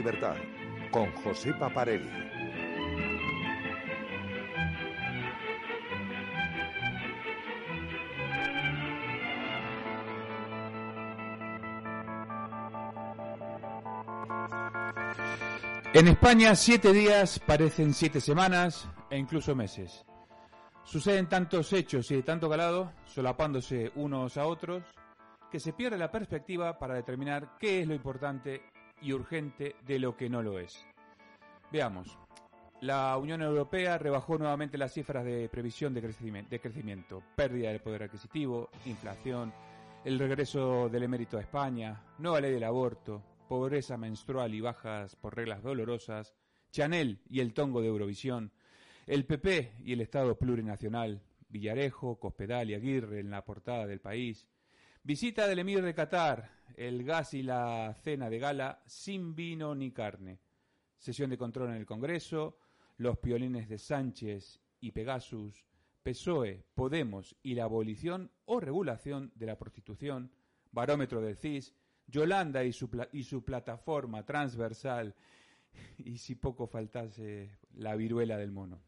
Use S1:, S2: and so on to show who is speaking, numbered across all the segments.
S1: libertad con José Paparelli.
S2: En España, siete días parecen siete semanas e incluso meses. Suceden tantos hechos y de tanto calado, solapándose unos a otros, que se pierde la perspectiva para determinar qué es lo importante y urgente de lo que no lo es. Veamos. La Unión Europea rebajó nuevamente las cifras de previsión de crecimiento, pérdida del poder adquisitivo, inflación, el regreso del emérito a España, nueva ley del aborto, pobreza menstrual y bajas por reglas dolorosas, Chanel y el tongo de Eurovisión, el PP y el Estado plurinacional, Villarejo, Cospedal y Aguirre en la portada del país, visita del emir de Qatar, el gas y la cena de gala sin vino ni carne, sesión de control en el Congreso, los piolines de Sánchez y Pegasus, PSOE, Podemos y la abolición o regulación de la prostitución, barómetro del CIS, Yolanda y su, y su plataforma transversal y si poco faltase la viruela del mono.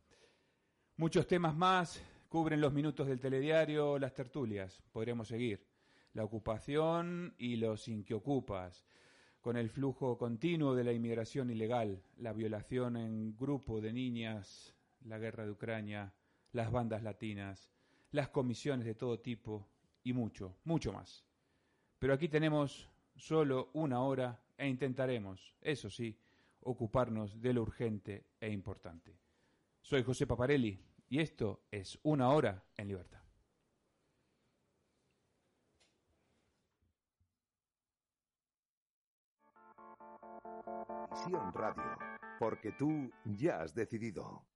S2: Muchos temas más cubren los minutos del telediario, las tertulias. Podríamos seguir. La ocupación y los sin que ocupas, con el flujo continuo de la inmigración ilegal, la violación en grupo de niñas, la guerra de Ucrania, las bandas latinas, las comisiones de todo tipo y mucho, mucho más. Pero aquí tenemos solo una hora e intentaremos, eso sí, ocuparnos de lo urgente e importante. Soy José Paparelli y esto es Una Hora en Libertad.
S1: Visión Radio, porque tú ya has decidido.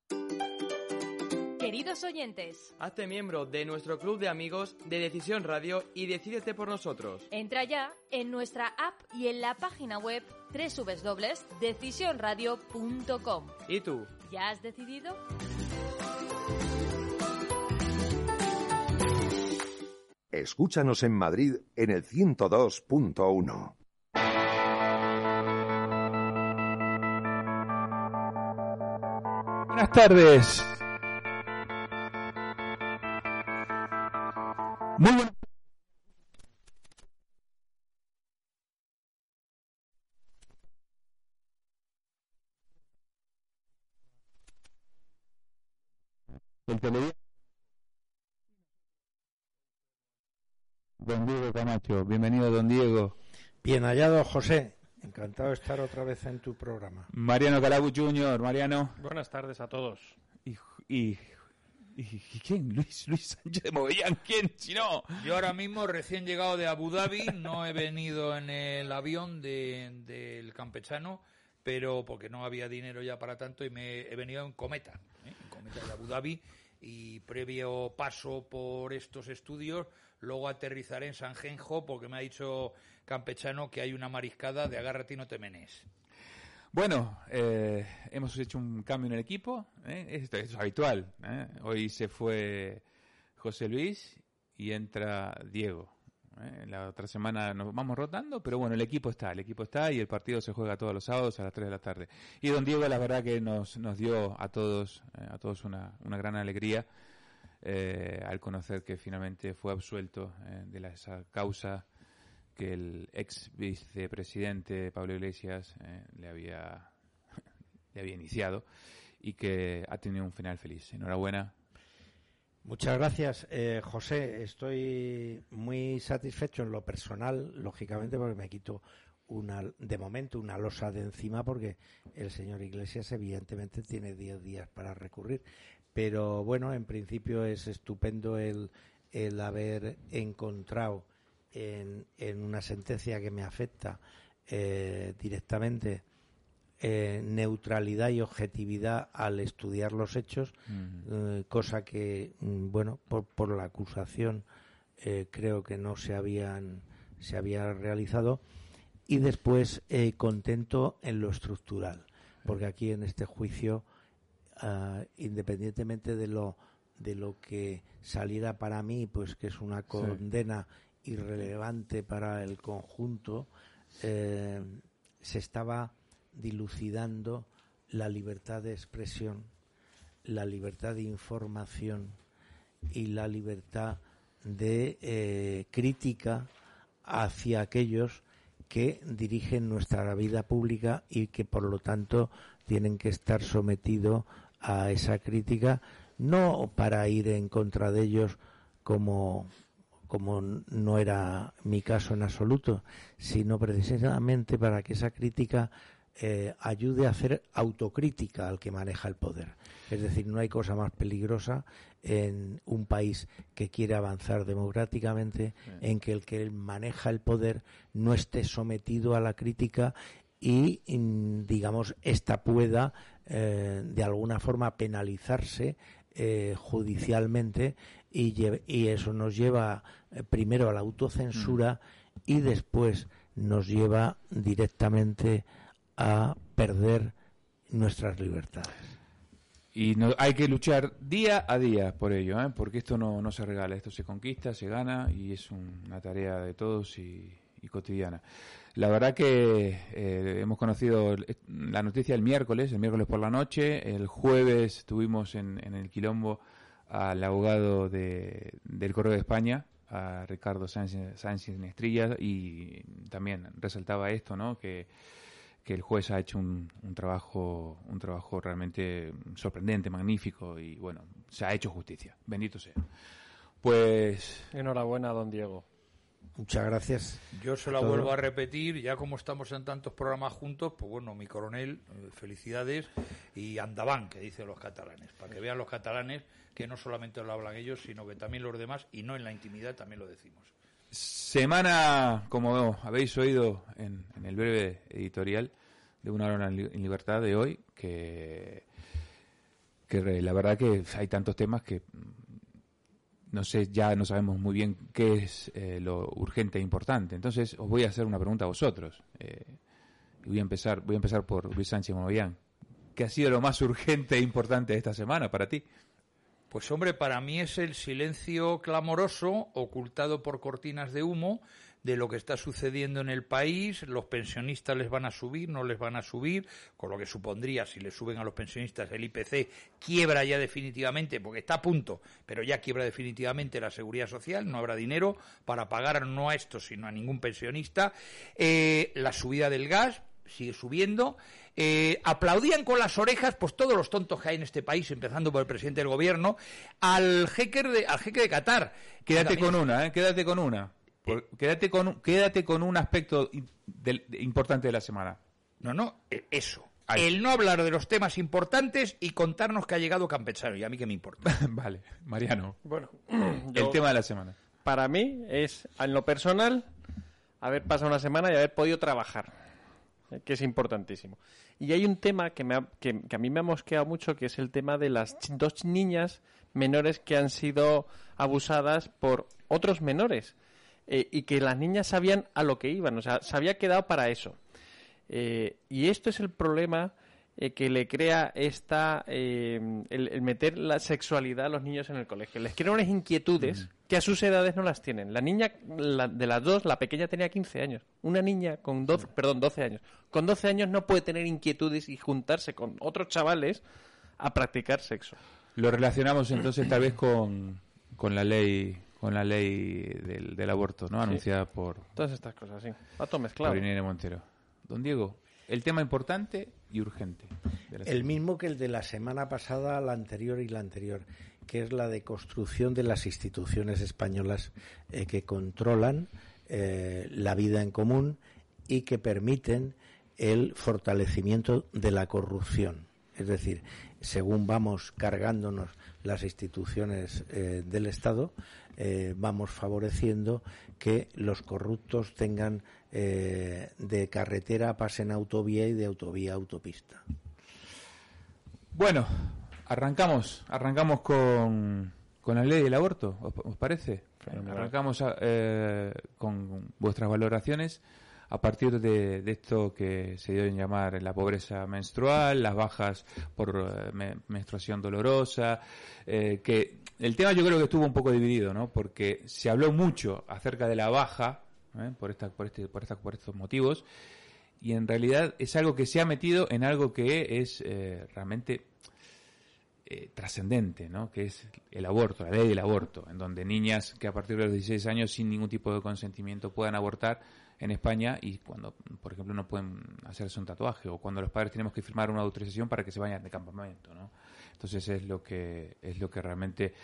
S3: Queridos oyentes,
S4: Hazte miembro de nuestro club de amigos de Decisión Radio y decídete por nosotros.
S3: entra ya en nuestra app y en la página web www.decisionradio.com.
S4: ¿Y tú?
S3: ¿Ya has decidido?
S1: Escúchanos en Madrid en el 102.1.
S2: Buenas tardes. Muy buenas. Don Diego Camacho, bienvenido don Diego.
S5: Bien hallado, José. Encantado de estar otra vez en tu programa.
S2: Mariano Calabu Jr., Mariano.
S6: Buenas tardes a todos.
S2: Y, y, y- y quién? Luis, Luis Sánchez de Movellán, ¿quién? Si no.
S7: Yo ahora mismo, recién llegado de Abu Dhabi, no he venido en el avión de- del campechano, pero porque no había dinero ya para tanto y me he venido en cometa, ¿eh? en cometa de Abu Dhabi y previo paso por estos estudios, luego aterrizaré en San Genjo porque me ha dicho campechano que hay una mariscada de agárrate y no.
S2: Bueno, eh, hemos hecho un cambio en el equipo. ¿eh? Es habitual. ¿eh? Hoy se fue José Luis y entra Diego. ¿eh? La otra semana nos vamos rotando, pero bueno, el equipo está, el equipo está y el partido se juega todos los sábados a las 3 de la tarde. Y don Diego, la verdad que nos, nos dio a todos, eh, a todos una, una gran alegría eh, al conocer que finalmente fue absuelto de la, esa causa que el ex vicepresidente Pablo Iglesias eh, le había le había iniciado y que ha tenido un final feliz. Enhorabuena.
S5: Muchas gracias, eh, José. Estoy muy satisfecho en lo personal, lógicamente, porque me quito una, de momento una losa de encima, porque el señor Iglesias, evidentemente, tiene 10 días para recurrir. Pero bueno, en principio es estupendo el, el haber encontrado en, en una sentencia que me afecta eh, directamente eh, neutralidad y objetividad al estudiar los hechos, eh, cosa que, mm, bueno, por, por la acusación creo que no se habían se había realizado. Y después contento en lo estructural, porque aquí en este juicio, ah, independientemente de lo de lo que saliera para mí, pues que es una condena irrelevante para el conjunto, eh, se estaba dilucidando la libertad de expresión, la libertad de información y la libertad de eh, crítica hacia aquellos que dirigen nuestra vida pública y que por lo tanto tienen que estar sometidos a esa crítica no para ir en contra de ellos como como no era mi caso en absoluto, sino precisamente para que esa crítica eh, ayude a hacer autocrítica al que maneja el poder. Es decir, no hay cosa más peligrosa en un país que quiere avanzar democráticamente en que el que maneja el poder no esté sometido a la crítica y, mm, digamos, esta pueda eh, de alguna forma penalizarse eh, judicialmente y, eso nos lleva eh, primero a la autocensura y después nos lleva directamente a perder nuestras libertades.
S2: Y no, hay que luchar día a día por ello, ¿eh? porque esto no, no se regala, esto se conquista, se gana y es un- una tarea de todos y, y cotidiana. La verdad que eh, hemos conocido la noticia el miércoles, el miércoles por la noche, el jueves tuvimos en, en el quilombo al abogado de, del Correo de España, a Ricardo Sánchez, Sánchez Nestrilla, y también resaltaba esto, ¿no? que que el juez ha hecho un, un trabajo un trabajo realmente sorprendente, magnífico y bueno, se ha hecho justicia. Bendito sea. Pues
S6: Enhorabuena, don Diego.
S5: Muchas gracias.
S7: Yo se la
S5: Todo.
S7: vuelvo a repetir, ya como estamos en tantos programas juntos, pues bueno, mi coronel, eh, felicidades y andaban, que dicen los catalanes, para que vean los catalanes que no solamente lo hablan ellos, sino que también los demás, y no en la intimidad, también lo decimos.
S2: semana, como habéis oído en, en el breve editorial de Una hora en li- en libertad de hoy, que, que re- la verdad que hay tantos temas que no sé, ya no sabemos muy bien qué es eh, lo urgente e importante. Entonces os voy a hacer una pregunta a vosotros. Eh, voy a empezar, voy a empezar por Luis Sánchez Monovián. ¿Qué ha sido lo más urgente e importante de esta semana para ti?
S7: Pues hombre, para mí es el silencio clamoroso, ocultado por cortinas de humo, de lo que está sucediendo en el país. Los pensionistas les van a subir, no les van a subir, con lo que supondría, si les suben a los pensionistas el IPC, quiebra ya definitivamente, porque está a punto, pero ya quiebra definitivamente la seguridad social, no habrá dinero para pagar no a esto, sino a ningún pensionista. Eh, la subida del gas, sigue subiendo. Eh, aplaudían con las orejas, pues todos los tontos que hay en este país, empezando por el presidente del gobierno, al jeque de, al jeque de Qatar.
S2: Quédate con una, ¿eh? Quédate con una. Por- quédate, con, un- quédate con un aspecto de- importante de la semana.
S7: No, no, eh, eso.
S2: Ahí.
S7: El no hablar de los temas importantes y contarnos que ha llegado Campechano. Y a mí que me importa.
S2: vale, Mariano.
S6: Bueno,
S2: El
S6: yo-
S2: tema de la semana.
S6: para mí es, en lo personal, haber pasado una semana y haber podido trabajar, eh, que es importantísimo. Y hay un tema que, me ha- que, que a mí me ha mosqueado mucho, que es el tema de las ch- dos niñas menores que han sido abusadas por otros menores eh, y que las niñas sabían a lo que iban, o sea, se había quedado para eso. Eh, y esto es el problema eh, que le crea esta eh, el, el meter la sexualidad a los niños en el colegio. Les crea unas inquietudes que a sus edades no las tienen. La niña la- de las dos, la pequeña tenía 15 años. Una niña con 12, perdón, 12 años. Con 12 años no puede tener inquietudes y juntarse con otros chavales a practicar sexo.
S2: Lo relacionamos entonces tal vez con, con la ley con la ley del, del aborto, ¿no? Anunciada por,
S6: Todas estas cosas, sí. Va todo mezclado.
S2: por Irene Montero. Don Diego, el tema importante y urgente. de la
S5: El
S2: semana.
S5: mismo que el de la semana pasada, la anterior y la anterior, que es la de construcción de las instituciones españolas eh, que controlan eh, la vida en común y que permiten el fortalecimiento de la corrupción Es decir, según vamos cargándonos las instituciones eh, del Estado, eh, vamos favoreciendo que los corruptos tengan eh, de carretera pasen a autovía y de autovía a autopista.
S2: Bueno, arrancamos, arrancamos con, con la ley del aborto, ¿os, os parece? Arrancamos a- eh, con vuestras valoraciones a partir de, esto que se dio en llamar la pobreza menstrual, las bajas por eh, me- menstruación dolorosa, eh, que el tema yo creo que estuvo un poco dividido, ¿no? Porque se habló mucho acerca de la baja, ¿eh? por, esta, por, este, por, esta- por estos motivos, y en realidad es algo que se ha metido en algo que es realmente trascendente, ¿no? que es el aborto, la ley del aborto, en donde niñas que a partir de los 16 años sin ningún tipo de consentimiento puedan abortar en España y cuando, por ejemplo, no pueden hacerse un tatuaje o cuando los padres tenemos que firmar una autorización para que se vayan de campamento, ¿no? Entonces es lo que es lo que realmente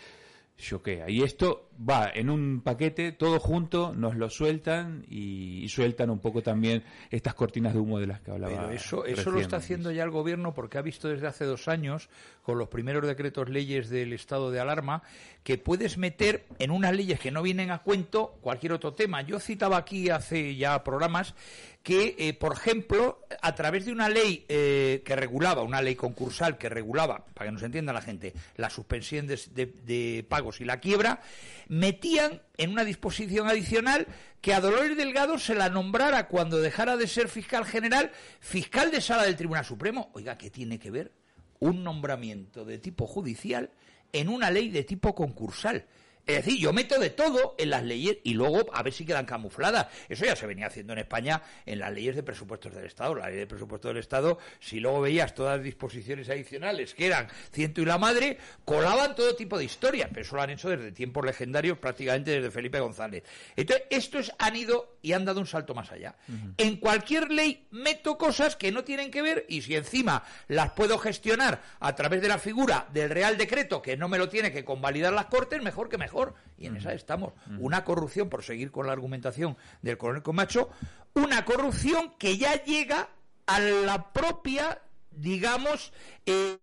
S2: choquea. Y esto va en un paquete, todo junto, nos lo sueltan y, y sueltan un poco también estas cortinas de humo de las que hablaba.
S7: Pero eso, eso lo está haciendo ya el gobierno porque ha visto desde hace dos años, con los primeros decretos leyes del estado de alarma, que puedes meter en unas leyes que no vienen a cuento cualquier otro tema. Yo citaba aquí hace ya programas que, eh, por ejemplo, a través de una ley eh, que regulaba, una ley concursal que regulaba, para que nos entienda la gente, la suspensión de, de- de pagos y la quiebra, metían en una disposición adicional que a Dolores Delgado se la nombrara cuando dejara de ser fiscal general, fiscal de sala del Tribunal Supremo. Oiga, ¿qué tiene que ver un nombramiento de tipo judicial en una ley de tipo concursal? Es decir, yo meto de todo en las leyes y luego a ver si quedan camufladas. Eso ya se venía haciendo en España en las leyes de presupuestos del Estado. La ley de presupuestos del Estado, si luego veías todas las disposiciones adicionales que eran ciento y la madre, colaban todo tipo de historias. Pero eso lo han hecho desde tiempos legendarios, prácticamente desde Felipe González. Entonces, estos han ido y han dado un salto más allá. En cualquier ley meto cosas que no tienen que ver y si encima las puedo gestionar a través de la figura del Real Decreto, que no me lo tiene que convalidar las Cortes, mejor que mejor. Y en esa estamos. Una corrupción, por seguir con la argumentación del coronel Comacho, una corrupción que ya llega a la propia, digamos, eh,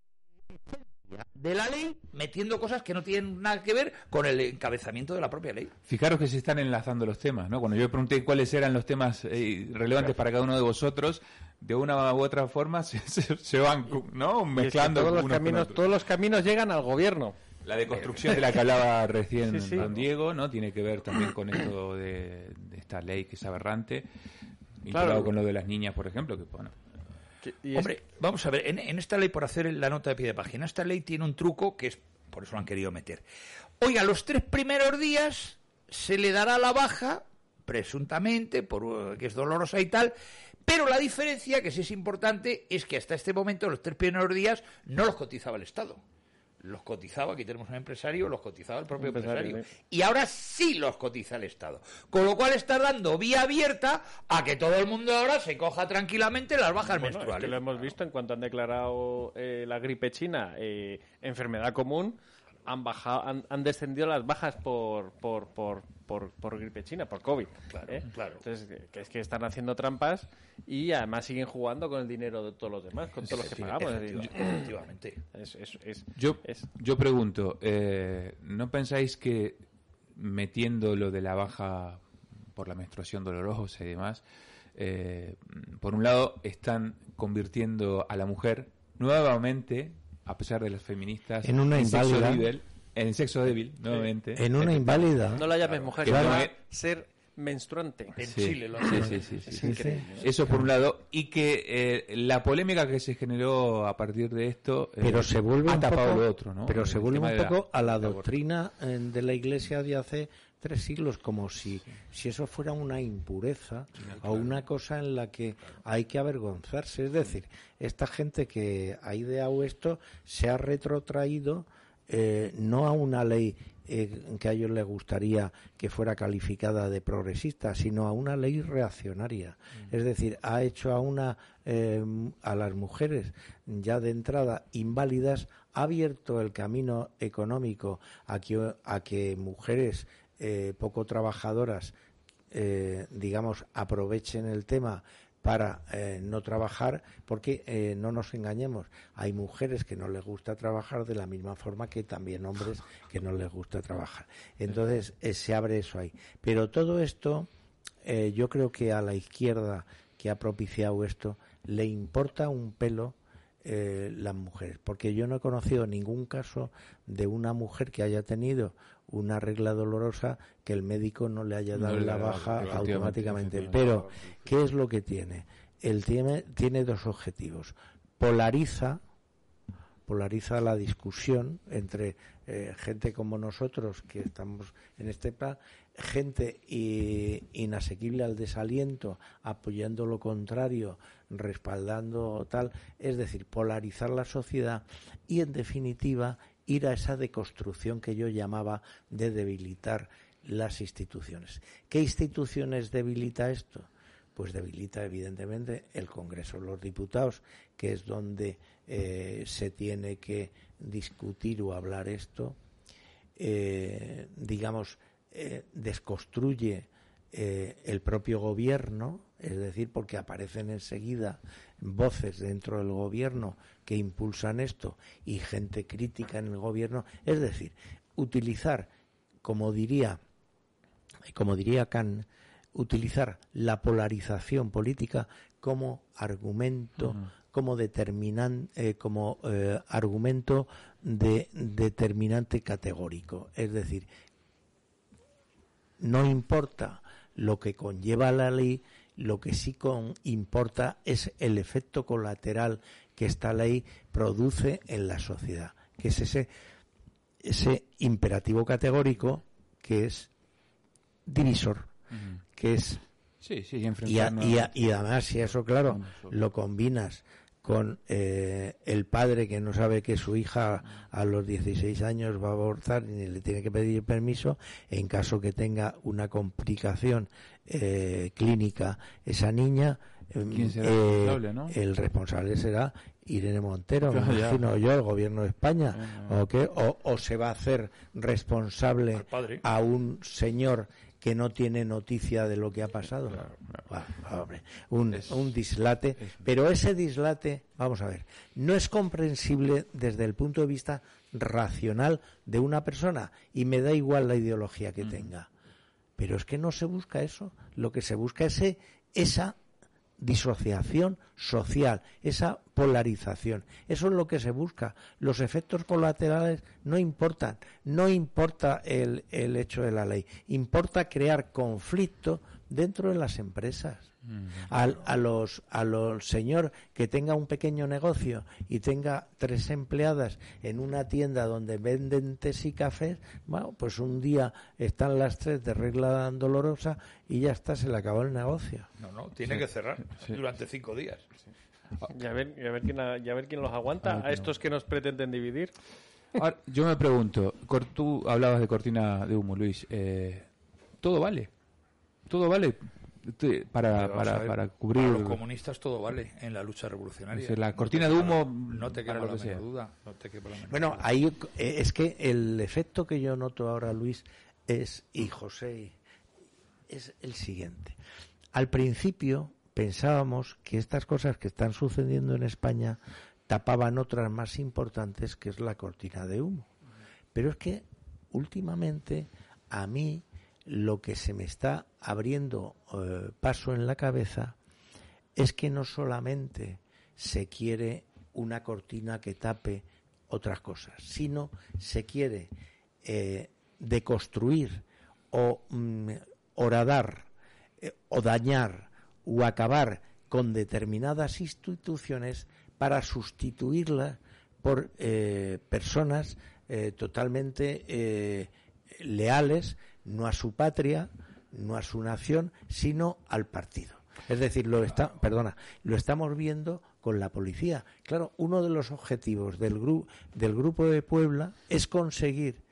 S7: de la ley, metiendo cosas que no tienen nada que ver con el encabezamiento de la propia ley.
S2: Fijaros que se están enlazando los temas, ¿no? Cuando yo pregunté cuáles eran los temas eh, relevantes para cada uno de vosotros, de una u otra forma se, se- se van, ¿no?
S6: Y es que
S2: Mezclando
S6: todos los caminos, todos los caminos llegan al gobierno.
S2: La deconstrucción de la que hablaba recién
S6: Sí, sí.
S2: don Diego, ¿no? Tiene que ver también con esto de, de esta ley que es aberrante, vinculado
S6: Claro.
S2: con lo de las niñas, por ejemplo, que bueno,
S6: y
S7: Hombre, vamos a ver, en, en esta ley, por hacer la nota de pie de página, esta ley tiene un truco que es, por eso lo han querido meter. Oiga, los tres primeros días se le dará la baja, presuntamente, por uh, que es dolorosa y tal, pero la diferencia, que sí es importante, es que hasta este momento, los tres primeros días, no los cotizaba el Estado. Los cotizaba, aquí tenemos un empresario, los cotizaba el propio
S6: Empresario,
S7: empresario.
S6: sí.
S7: Y ahora sí los cotiza el Estado. Con lo cual está dando vía abierta a que todo el mundo ahora se coja tranquilamente las bajas
S6: Bueno, es
S7: menstruales.
S6: que lo hemos visto en cuanto han declarado eh, la gripe china eh, enfermedad común, han bajado, han, han descendido las bajas por, por, por, por, por gripe china, por COVID.
S7: Claro,
S6: ¿eh?
S7: claro.
S6: Entonces, que- es que están haciendo trampas y además siguen jugando con el dinero de todos los demás, con todos los que pagamos.
S7: efectivamente.
S6: es- es- es-
S2: Yo,
S6: es-
S2: yo pregunto, eh, ¿no pensáis que metiendo lo de la baja por la menstruación dolorosa y demás, eh, por un lado están convirtiendo a la mujer nuevamente, a pesar de las feministas,
S5: En una
S2: sexo
S5: inválida.
S2: débil, en sexo débil, nuevamente.
S5: En una inválida.
S6: no la llames mujer,
S2: es-
S6: ser menstruante.
S7: En
S2: Sí,
S7: Chile lo
S2: sí, sí, sí, sí,
S6: Es
S2: sí.
S6: increíble.
S2: Eso por un lado, y que eh, la polémica que se generó a partir de esto eh,
S5: pero se vuelve
S2: ha
S5: un
S2: tapado
S5: poco,
S2: lo otro, ¿no?
S5: pero se vuelve un
S2: la-
S5: poco a la doctrina eh, de la Iglesia de hace tres siglos, como si, si eso fuera una impureza o una cosa en la que hay que avergonzarse. Es decir, esta gente que ha ideado esto se ha retrotraído eh, no a una ley eh, que a ellos les gustaría que fuera calificada de progresista, sino a una ley reaccionaria. Es decir, ha hecho a una eh, a las mujeres ya de entrada inválidas, ha abierto el camino económico a que, a que mujeres eh, poco trabajadoras, eh, digamos, aprovechen el tema para eh, no trabajar, porque no nos engañemos, hay mujeres que no les gusta trabajar de la misma forma que también hombres que no les gusta trabajar. Entonces se abre eso ahí. Pero todo esto, yo creo que a la izquierda que ha propiciado esto, le importa un pelo las mujeres, porque yo no he conocido ningún caso de una mujer que haya tenido una regla dolorosa que el médico no le haya dado la baja automáticamente. Pero, ¿qué es lo que tiene? Él tiene, tiene dos objetivos. Polariza, polariza la discusión entre eh, gente como nosotros que estamos en este plan, gente i- inasequible al desaliento, apoyando lo contrario, respaldando tal, es decir, polarizar la sociedad y en definitiva ir a esa deconstrucción que yo llamaba de debilitar las instituciones. ¿Qué instituciones debilita esto? Pues debilita evidentemente el Congreso de los Diputados, que es donde eh, se tiene que discutir o hablar esto. Eh, digamos, eh, desconstruye el propio gobierno, es decir, porque aparecen enseguida voces dentro del gobierno que impulsan esto y gente crítica en el gobierno, es decir, utilizar, como diría, como diría Kant, utilizar la polarización política como argumento, como determinan, eh, como eh, argumento de determinante categórico, es decir, no importa lo que conlleva la ley, lo que sí con, importa es el efecto colateral que esta ley produce en la sociedad, que es ese, ese imperativo categórico que es divisor, que es
S2: Sí, sí,
S5: y, a- y a- y además si eso claro lo combinas con eh, el padre que no sabe que su hija a los 16 años va a abortar y le tiene que pedir permiso en caso que tenga una complicación eh, clínica esa niña
S2: ¿Quién será
S5: eh,
S2: el responsable, no?
S5: el responsable será Irene Montero me imagino yo el gobierno de España
S2: Ah.
S5: o qué o, o se va a hacer responsable a un señor que no tiene noticia de lo que ha pasado. Hombre, un,
S2: Es-
S5: un dislate.
S2: es-
S5: Pero ese dislate, vamos a ver, no es comprensible desde el punto de vista racional de una persona y me da igual la ideología que tenga. Pero es que no se busca eso. Lo que se busca es esa disociación social, esa polarización. Eso es lo que se busca. Los efectos colaterales no importan. No importa el hecho de la ley. Importa crear conflicto dentro de las empresas. Al, a los a los señor que tenga un pequeño negocio y tenga tres empleadas en una tienda donde venden tés y cafés, bueno, pues un día están las tres de regla dolorosa y ya está, se le acabó el negocio.
S7: No, no, tiene que cerrar
S2: sí.
S7: durante cinco días.
S6: Y a ver, y a ver, quién, a- y a ver quién los aguanta,
S2: A
S6: estos que nos pretenden dividir.
S2: Ahora, yo me pregunto, tú hablabas de cortina de humo, Luis. eh, ¿Todo vale? ¿Todo vale para,
S7: a
S2: para,
S7: ver,
S2: para cubrir
S7: Para los comunistas todo vale en la lucha revolucionaria.
S2: Decir, la
S7: No
S2: cortina
S7: te
S2: de humo,
S7: la- No te
S2: para
S7: queda la menor duda. No te quepa la menor
S5: Bueno,
S7: duda.
S5: ahí eh, es que el efecto que yo noto ahora, Luis, es, y José, es el siguiente. Al principio pensábamos que estas cosas que están sucediendo en España tapaban otras más importantes, que es la cortina de humo. Pero es que últimamente a mí lo que se me está abriendo eh, paso en la cabeza es que no solamente se quiere una cortina que tape otras cosas, sino se quiere eh, deconstruir o mm, horadar eh, o dañar o acabar con determinadas instituciones para sustituirlas por personas totalmente leales no a su patria, no a su nación, sino al partido. Es decir, lo está, perdona, lo estamos viendo con la policía. Claro, uno de los objetivos del, gru- del grupo de Puebla es conseguir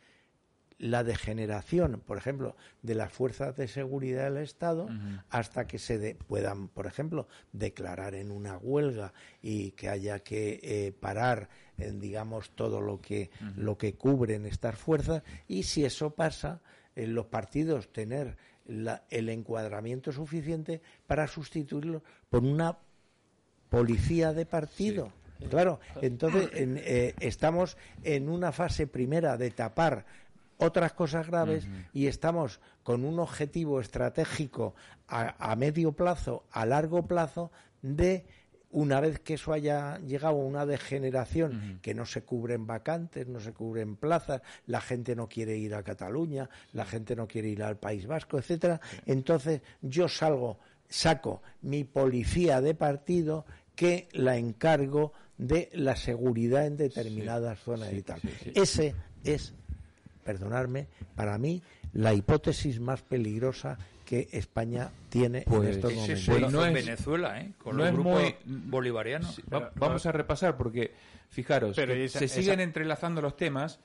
S5: la degeneración, por ejemplo, de las fuerzas de seguridad del Estado hasta que se de- puedan, por ejemplo, declarar en una huelga y que haya que eh, parar, en, digamos, todo lo que lo que cubren estas fuerzas y si eso pasa, en los partidos tener la- el encuadramiento suficiente para sustituirlo por una policía de partido. Claro, entonces en- eh, estamos en una fase primera de tapar otras cosas graves y estamos con un objetivo estratégico a, a medio plazo, a largo plazo, de una vez que eso haya llegado a una degeneración, que no se cubren vacantes, no se cubren plazas, la gente no quiere ir a Cataluña, la gente no quiere ir al País Vasco, etcétera, entonces yo salgo, saco mi policía de partido que la encargo de la seguridad en determinadas zonas y tal. Ese es perdonarme, para mí la hipótesis más peligrosa que España tiene
S2: Pues,
S5: en estos
S7: Ese
S5: momentos.
S2: Pues no
S7: en
S2: es-
S7: Venezuela, ¿eh? Con
S2: no
S7: los
S2: es
S7: grupos
S2: muy-
S7: bolivarianos.
S2: Sí, va- vamos a repasar porque, fijaros,
S6: Pero
S2: que
S6: esa-
S2: se
S6: esa-
S2: siguen entrelazando los temas,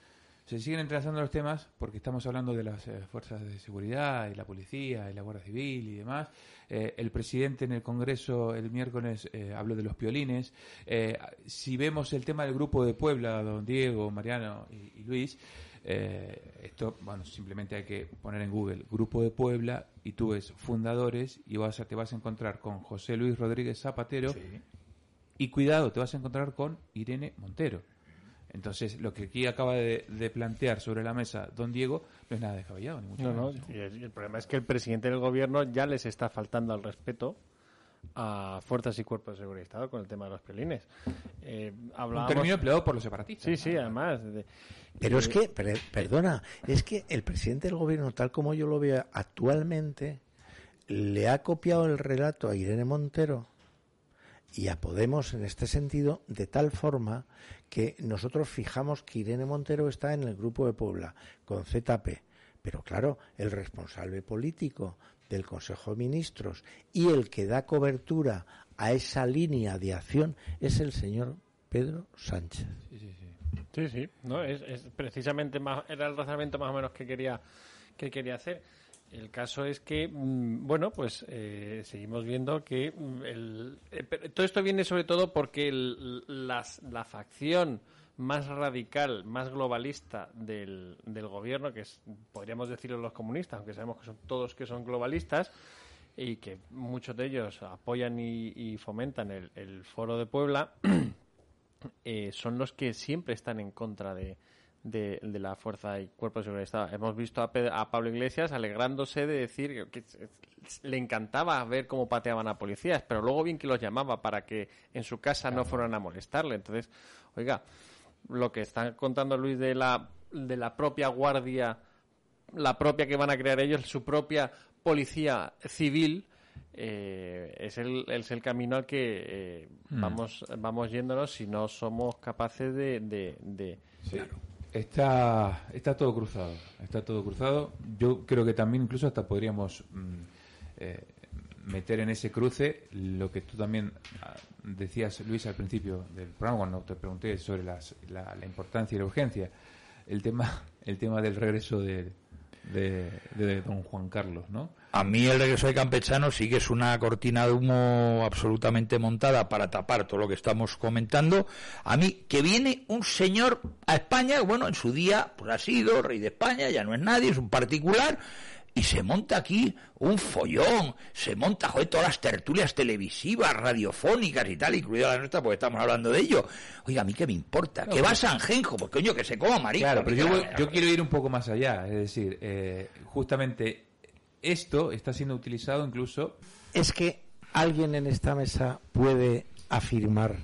S2: se siguen entrelazando los temas porque estamos hablando de las eh, fuerzas de seguridad y la policía y la Guardia Civil y demás. Eh, el presidente en el Congreso el miércoles eh, habló de los piolines. Eh, si vemos el tema del grupo de Puebla, don Diego, Mariano y, y Luis, eh, esto, bueno, simplemente hay que poner en Google Grupo de Puebla y tú ves fundadores y vas a, te vas a encontrar con José Luis Rodríguez Zapatero y cuidado, te vas a encontrar con Irene Montero. Entonces, lo que aquí acaba de, de plantear sobre la mesa don Diego no es nada descabellado, ni mucho
S6: No, no,
S2: menos.
S6: y el, y el problema es que el presidente del gobierno ya les está faltando al respeto a fuerzas y cuerpos de seguridad del Estado con el tema de los pelines. Eh,
S2: Un
S6: hablábamos-
S2: término empleado por los separatistas.
S6: Sí, sí, además. de-
S5: Pero es que, per- perdona, es que el presidente del gobierno, tal como yo lo veo actualmente, le ha copiado el relato a Irene Montero y a Podemos en este sentido de tal forma que nosotros fijamos que Irene Montero está en el grupo de Puebla con ZP. Pero claro, el responsable político del Consejo de Ministros y el que da cobertura a esa línea de acción es el señor Pedro Sánchez.
S6: Sí, sí, no, es, precisamente era el razonamiento más o menos que quería, que quería hacer. El caso es que, mm, bueno, pues eh, seguimos viendo que mm, el, eh, todo esto viene sobre todo porque el- las- la facción más radical, más globalista del, del gobierno, que es, podríamos decirlo los comunistas, aunque sabemos que son todos que son globalistas, y que muchos de ellos apoyan y, y fomentan el, el foro de Puebla, eh, son los que siempre están en contra de, de, de la fuerza y cuerpo de seguridad del Estado. Hemos visto a, a Pablo Iglesias alegrándose de decir que, que le encantaba ver cómo pateaban a policías, pero luego bien que los llamaba para que en su casa no fueran a molestarle. Entonces, oiga, lo que está contando Luis de la, de la propia guardia, la propia que van a crear ellos, su propia policía civil, eh, es, el, es el camino al que eh, vamos, vamos yéndonos si no somos capaces de... de, de-
S2: Está, está todo cruzado, está todo cruzado. Yo creo que también incluso hasta podríamos mm, eh, meter en ese cruce lo que tú también ah, decías, Luis, al principio del programa, cuando te pregunté sobre las- la, importancia y la urgencia. El tema, el tema del regreso de, de, de don Juan Carlos, ¿no?
S8: A mí el regreso de Campechano sí que es una cortina de humo absolutamente montada para tapar todo lo que estamos comentando. A mí, que viene un señor a España, bueno, en su día pues ha sido rey de España, ya no es nadie, es un particular, y se monta aquí un follón, se monta, joder, todas las tertulias televisivas, radiofónicas y tal, incluida la nuestra, porque estamos hablando de ello. Oiga, a mí qué me importa, que va a Sanjenjo, pues coño, que se coma marico.
S2: Claro, pero yo,
S8: Que-
S2: voy- yo quiero ir un poco más allá. Es decir, eh, justamente esto está siendo utilizado incluso
S5: Es que alguien en esta mesa puede afirmar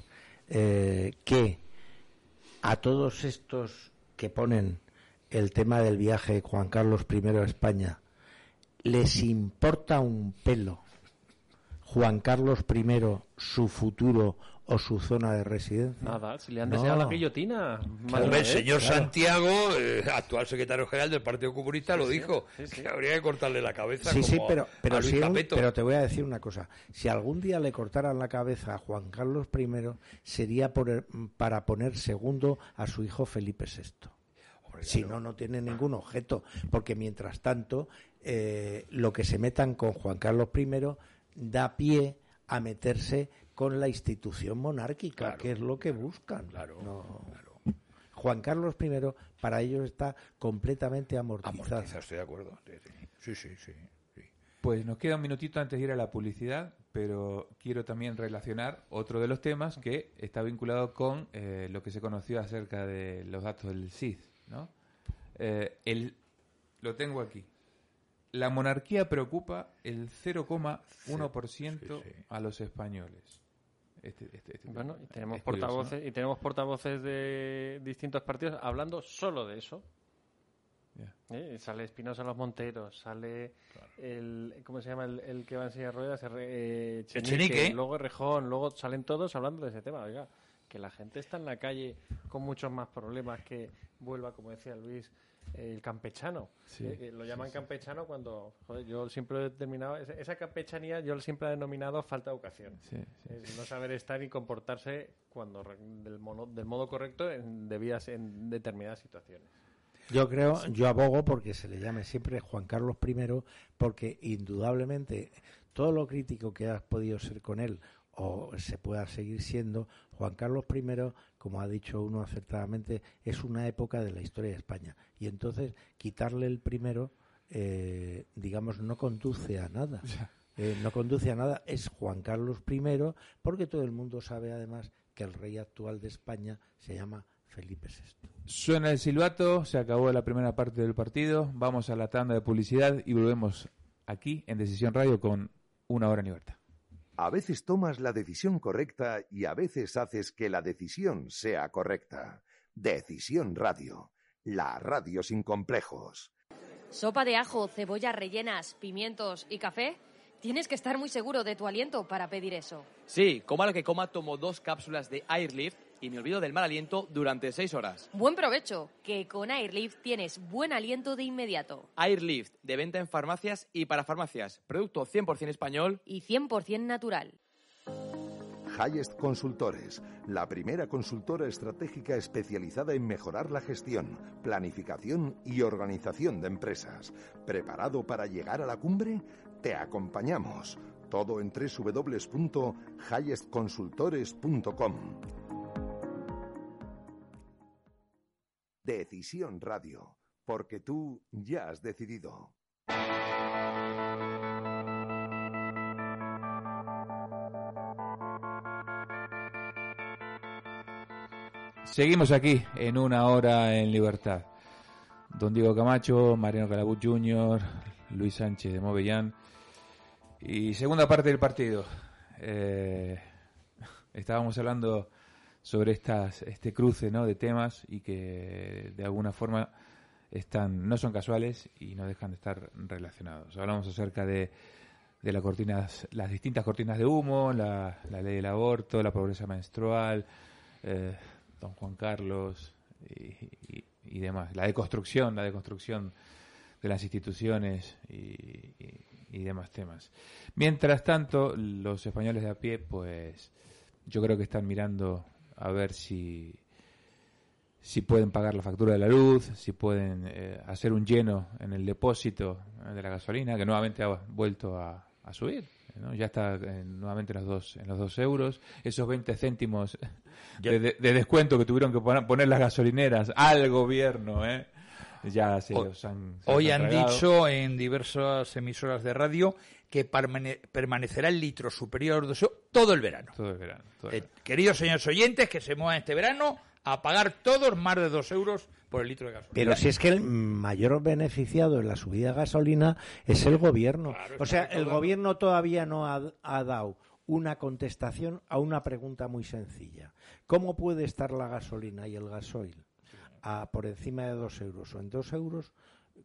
S5: eh, que a todos estos que ponen el tema del viaje de Juan Carlos I a España les importa un pelo Juan Carlos I, su futuro o su zona de residencia.
S6: Nada, si le han
S5: No.
S6: deseado la guillotina. una
S8: el señor
S5: claro.
S8: Santiago, eh, actual secretario general del Partido Comunista, lo dijo,
S6: sí, sí.
S8: que habría que cortarle la cabeza
S5: Sí,
S8: como
S5: sí, pero,
S8: a
S5: pero,
S8: Luis
S5: si un-
S8: Papeto.
S5: pero te voy a decir una cosa. Si algún día le cortaran la cabeza a Juan Carlos I, sería por- para poner segundo a su hijo Felipe VI. Si no, no tiene ningún objeto. Porque mientras tanto, eh, lo que se metan con Juan Carlos I da pie a meterse con la institución monárquica,
S8: Claro,
S5: que es lo que buscan.
S8: claro,
S5: No. Juan Carlos I para ellos está completamente amortizado.
S8: Amortiza, estoy de acuerdo. Sí, sí, sí, sí, sí.
S2: Pues nos queda un minutito antes de ir a la publicidad, pero quiero también relacionar otro de los temas que está vinculado con eh, lo que se conoció acerca de los datos del CID, ¿no? Eh, el, lo tengo aquí. La monarquía preocupa el 0,1% a los españoles. Este- este- este
S6: Bueno, y tenemos
S2: Es curioso, ¿no?
S6: portavoces y tenemos portavoces de distintos partidos hablando solo de eso. ¿Eh? Sale Espinosa Los Monteros, sale el ¿cómo se llama el, el que va en silla de ruedas? Eh, Chenique,
S7: Echenique.
S6: luego Rejón, luego salen todos hablando de ese tema. Oiga, que la gente está en la calle con muchos más problemas que vuelva, como decía Luis, el campechano.
S2: Sí,
S6: ¿eh? Que lo llaman
S2: sí.
S6: campechano cuando joder, yo siempre he determinado esa, campechanía yo siempre he denominado falta de educación.
S2: Sí, sí.
S6: Es no saber estar y comportarse cuando re- del, mono- del modo correcto en debidas en determinadas situaciones.
S5: Yo creo, yo abogo porque se le llame siempre Juan Carlos I, porque indudablemente todo lo crítico que has podido ser con él o se pueda seguir siendo, Juan Carlos I, como ha dicho uno acertadamente, es una época de la historia de España. Y entonces quitarle el primero, eh, digamos, no conduce a nada. Eh, no conduce a nada, es Juan Carlos I, porque todo el mundo sabe además que el rey actual de España se llama Felipe VI.
S2: Suena el silbato, se acabó la primera parte del partido, vamos a la tanda de publicidad y volvemos aquí en Decisión Radio con una hora en libertad.
S1: A veces tomas la decisión correcta y a veces haces que la decisión sea correcta. Decisión Radio, la radio sin complejos.
S3: ¿Sopa de ajo, cebollas rellenas, pimientos y café? Tienes que estar muy seguro de tu aliento para pedir eso.
S4: Sí, coma lo que coma, tomo dos cápsulas de Airlift y me olvido del mal aliento durante seis horas.
S3: Buen provecho, que con Airlift tienes buen aliento de inmediato
S4: Airlift, de venta en farmacias y para farmacias. Producto 100% español.
S3: y 100% natural.
S1: Highest Consultores, la primera consultora estratégica especializada en mejorar la gestión, planificación y organización de empresas. ¿Preparado para llegar a la cumbre? Te acompañamos. Todo en www.highestconsultores.com. Decisión Radio, porque tú ya has decidido.
S2: Seguimos aquí en una hora en libertad. Don Diego Camacho, Mariano Calabut Jr., Luis Sánchez de Movellán. Y segunda parte del partido. Eh, estábamos hablando sobre estas, este cruce ¿no? de temas y que de alguna forma están, no son casuales y no dejan de estar relacionados. Hablamos acerca de, de las las distintas cortinas de humo, la, ley del aborto, la pobreza menstrual, eh, don Juan Carlos y, y- y demás. La deconstrucción, la deconstrucción de las instituciones y, y- y demás temas. Mientras tanto, los españoles de a pie, pues yo creo que están mirando a ver si si pueden pagar la factura de la luz, si pueden eh, hacer un lleno en el depósito eh, de la gasolina, que nuevamente ha vuelto a, a subir. ¿no? Ya está eh, nuevamente en los, dos, en los dos euros. Esos 20 céntimos de, de- de descuento que tuvieron que poner, poner las gasolineras al gobierno, ¿eh? Ya se
S7: Ho-
S2: los han se
S7: Hoy
S2: los
S7: han dicho en diversas emisoras de radio que permane- permanecerá el litro superior de eso todo el verano.
S2: Todo el verano. todo el
S7: Eh,
S2: verano.
S7: queridos señores oyentes, que se muevan este verano a pagar todos más de dos euros por el litro de gasolina.
S5: Pero si es que el mayor beneficiado en la subida de gasolina es el gobierno.
S7: Claro,
S5: o sea, el gobierno todavía no ha, ha dado una contestación a una pregunta muy sencilla. ¿Cómo puede estar la gasolina y el gasoil a por encima de dos euros o en dos euros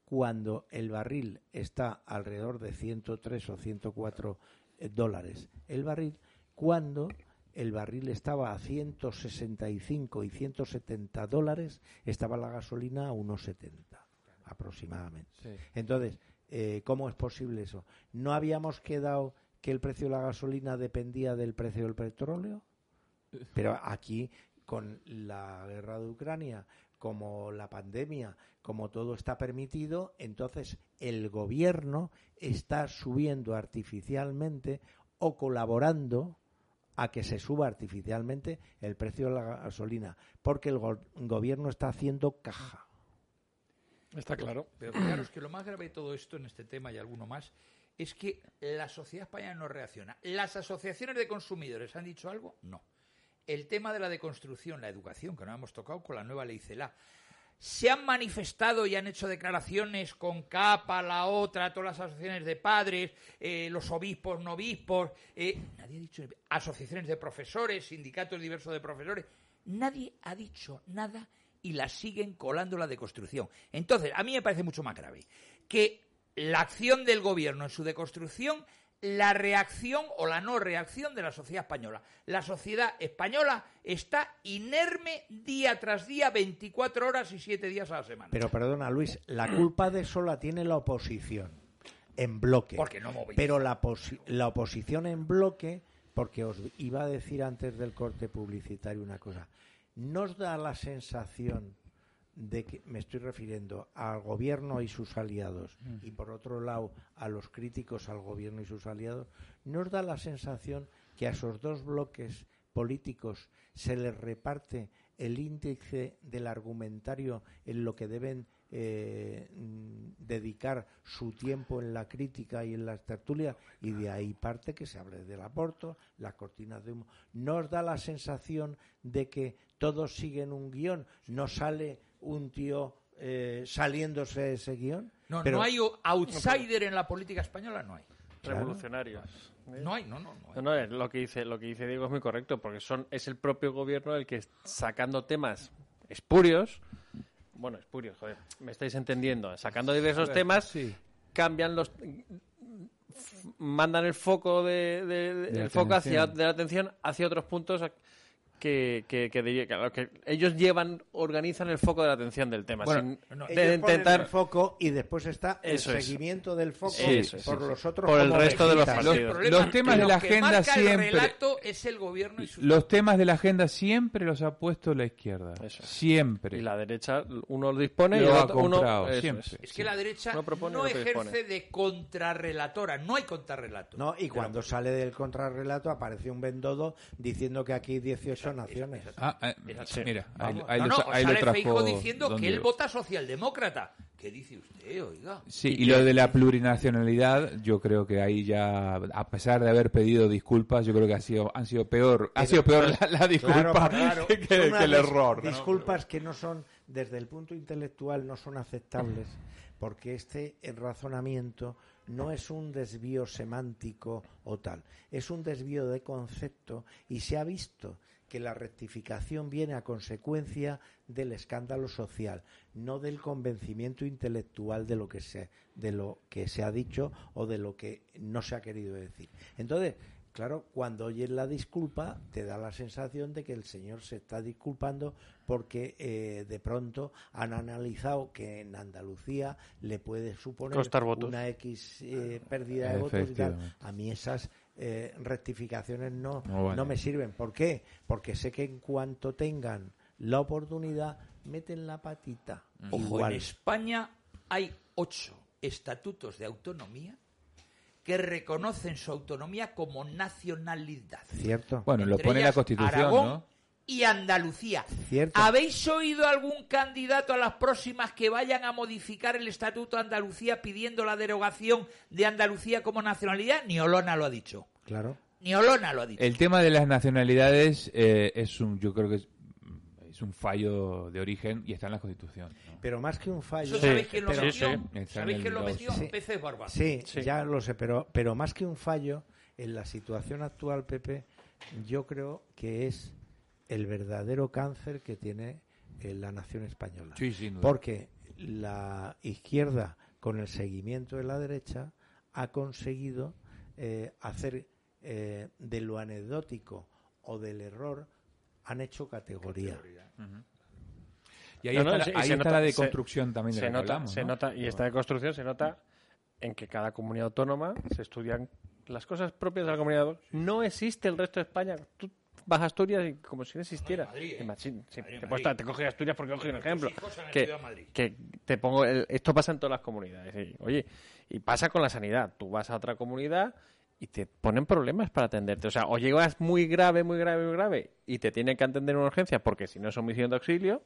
S5: cuando el barril está alrededor de 103 o 104 eh, dólares el barril, cuando el barril estaba a 165 y 170 dólares, estaba la gasolina a 1,70 aproximadamente.
S2: Sí.
S5: Entonces, eh, ¿cómo es posible eso? ¿No habíamos quedado que el precio de la gasolina dependía del precio del petróleo? Pero aquí, con la guerra de Ucrania, como la pandemia, como todo está permitido, entonces el gobierno está subiendo artificialmente o colaborando a que se suba artificialmente el precio de la gasolina, porque el go- gobierno está haciendo caja.
S6: Está claro.
S7: Pero claro, es que lo más grave de todo esto en este tema y alguno más es que la sociedad española no reacciona. ¿Las asociaciones de consumidores han dicho algo? No. El tema de la deconstrucción, la educación, que no hemos tocado con la nueva ley CELA. Se han manifestado y han hecho declaraciones con capa, la otra, todas las asociaciones de padres, eh, los obispos, no obispos, eh, nadie ha dicho, asociaciones de profesores, sindicatos diversos de profesores, nadie ha dicho nada y la siguen colando la deconstrucción. Entonces, a mí me parece mucho más grave que la acción del gobierno en su deconstrucción, la reacción o la no reacción de la sociedad española. La sociedad española está inerme día tras día, 24 horas y 7 días a la semana.
S5: Pero perdona, Luis, la culpa de eso la tiene la oposición en bloque.
S7: Porque no moviliza.
S5: Pero la, la oposición en bloque, porque os iba a decir antes del corte publicitario una cosa, nos da la sensación de que me estoy refiriendo al gobierno y sus aliados y por otro lado a los críticos al gobierno y sus aliados, nos da la sensación que a esos dos bloques políticos se les reparte el índice del argumentario en lo que deben eh, dedicar su tiempo en la crítica y en las tertulias y de ahí parte que se hable del aborto, las cortinas de humo. Nos da la sensación de que todos siguen un guion, no sale un tío eh, saliéndose de ese guion.
S7: No, no hay outsider en la política española, no hay.
S6: Revolucionarios.
S7: No hay, no, no.
S6: No, no, lo que dice, lo que dice Diego es muy correcto, porque son es el propio gobierno el que sacando temas espurios, bueno, espurios, joder, me estáis entendiendo, sacando diversos temas, cambian los mandan el foco de, el foco hacia de la atención hacia otros puntos que, que, que, ellos llevan, organizan el foco de la atención del tema.
S5: sin, de intentar el foco y después está el seguimiento del foco por los otros
S6: por el resto de los
S2: Los, temas de la agenda siempre.
S7: es el gobierno
S2: los temas de la agenda siempre los ha puesto la izquierda. Siempre.
S6: Y la derecha uno lo dispone y
S2: otro, uno
S7: siempre. Es. que la derecha no, ejerce de contrarrelatora, no hay contrarrelato.
S5: No, y cuando sale del contrarrelato aparece un vendodo diciendo que aquí 18 naciones.
S2: Ah, eh, mira, ahí, ahí
S7: no,
S2: lo, ahí
S7: sale
S2: lo
S7: diciendo que él vota socialdemócrata. ¿Qué dice usted, oiga?
S2: Sí, y lo de la plurinacionalidad, yo creo que ahí ya, a pesar de haber pedido disculpas, yo creo que ha sido, han sido peor, ha sido peor la, la disculpa
S5: claro,
S2: que, que, que, el error.
S5: Disculpas que no son, desde el punto intelectual, no son aceptables, porque este razonamiento no es un desvío semántico o tal, es un desvío de concepto y se ha visto que la rectificación viene a consecuencia del escándalo social, no del convencimiento intelectual de lo que se, de lo que se ha dicho o de lo que no se ha querido decir. Entonces, claro, cuando oyes la disculpa, te da la sensación de que el señor se está disculpando porque eh, de pronto han analizado que en Andalucía le puede suponer una X eh, pérdida de votos y tal. A mí esas eh, rectificaciones no, no, me sirven. ¿Por qué? Porque sé que en cuanto tengan la oportunidad, meten la patita.
S7: Ojo, en España hay ocho estatutos de autonomía que reconocen su autonomía como nacionalidad.
S5: Cierto.
S2: Bueno, lo pone la Constitución,
S7: Aragón y Andalucía.
S5: Cierto.
S7: ¿Habéis oído algún candidato a las próximas que vayan a modificar el Estatuto de Andalucía pidiendo la derogación de Andalucía como nacionalidad? Ni Olona lo ha dicho.
S5: Claro.
S7: Ni Olona lo ha dicho.
S2: El tema de las nacionalidades eh, es un, yo creo que un fallo de origen y está en la Constitución. ¿no?
S5: Pero más que un fallo.
S7: ¿Sabéis quién lo metió? ¿Sabéis quién lo metió?
S5: Sí.
S7: Peces Barba.
S5: Sí, ya lo sé, pero, pero más que un fallo, en la situación actual, Pepe, yo creo que es el verdadero cáncer que tiene eh, la nación española.
S2: Sí, sin duda.
S5: Porque la izquierda, con el seguimiento de la derecha, ha conseguido eh, hacer eh, de lo anecdótico o del error, han hecho categoría.
S2: Uh -huh. Y ahí, no, está, no, la, ahí está nota, la deconstrucción
S6: se,
S2: también de
S6: se
S2: la
S6: nota,
S2: que hablamos,
S6: se
S2: ¿no?
S6: nota, y esta deconstrucción se nota en que cada comunidad autónoma se estudian las cosas propias de la comunidad autónoma. No existe el resto de España. Tú vas a Asturias y como si no existiera.
S7: Madrid, ¿eh?
S6: En Madrid, sí,
S7: Madrid,
S6: te,
S7: Madrid.
S6: te coge Asturias porque coge un ejemplo. Que, te pongo el- esto pasa en todas las comunidades. y, oye, y pasa con la sanidad. Tú vas a otra comunidad y te ponen problemas para atenderte. O sea, o llegas muy grave, muy grave, muy grave y te tienen que atender en una urgencia porque si no es homicidio de auxilio.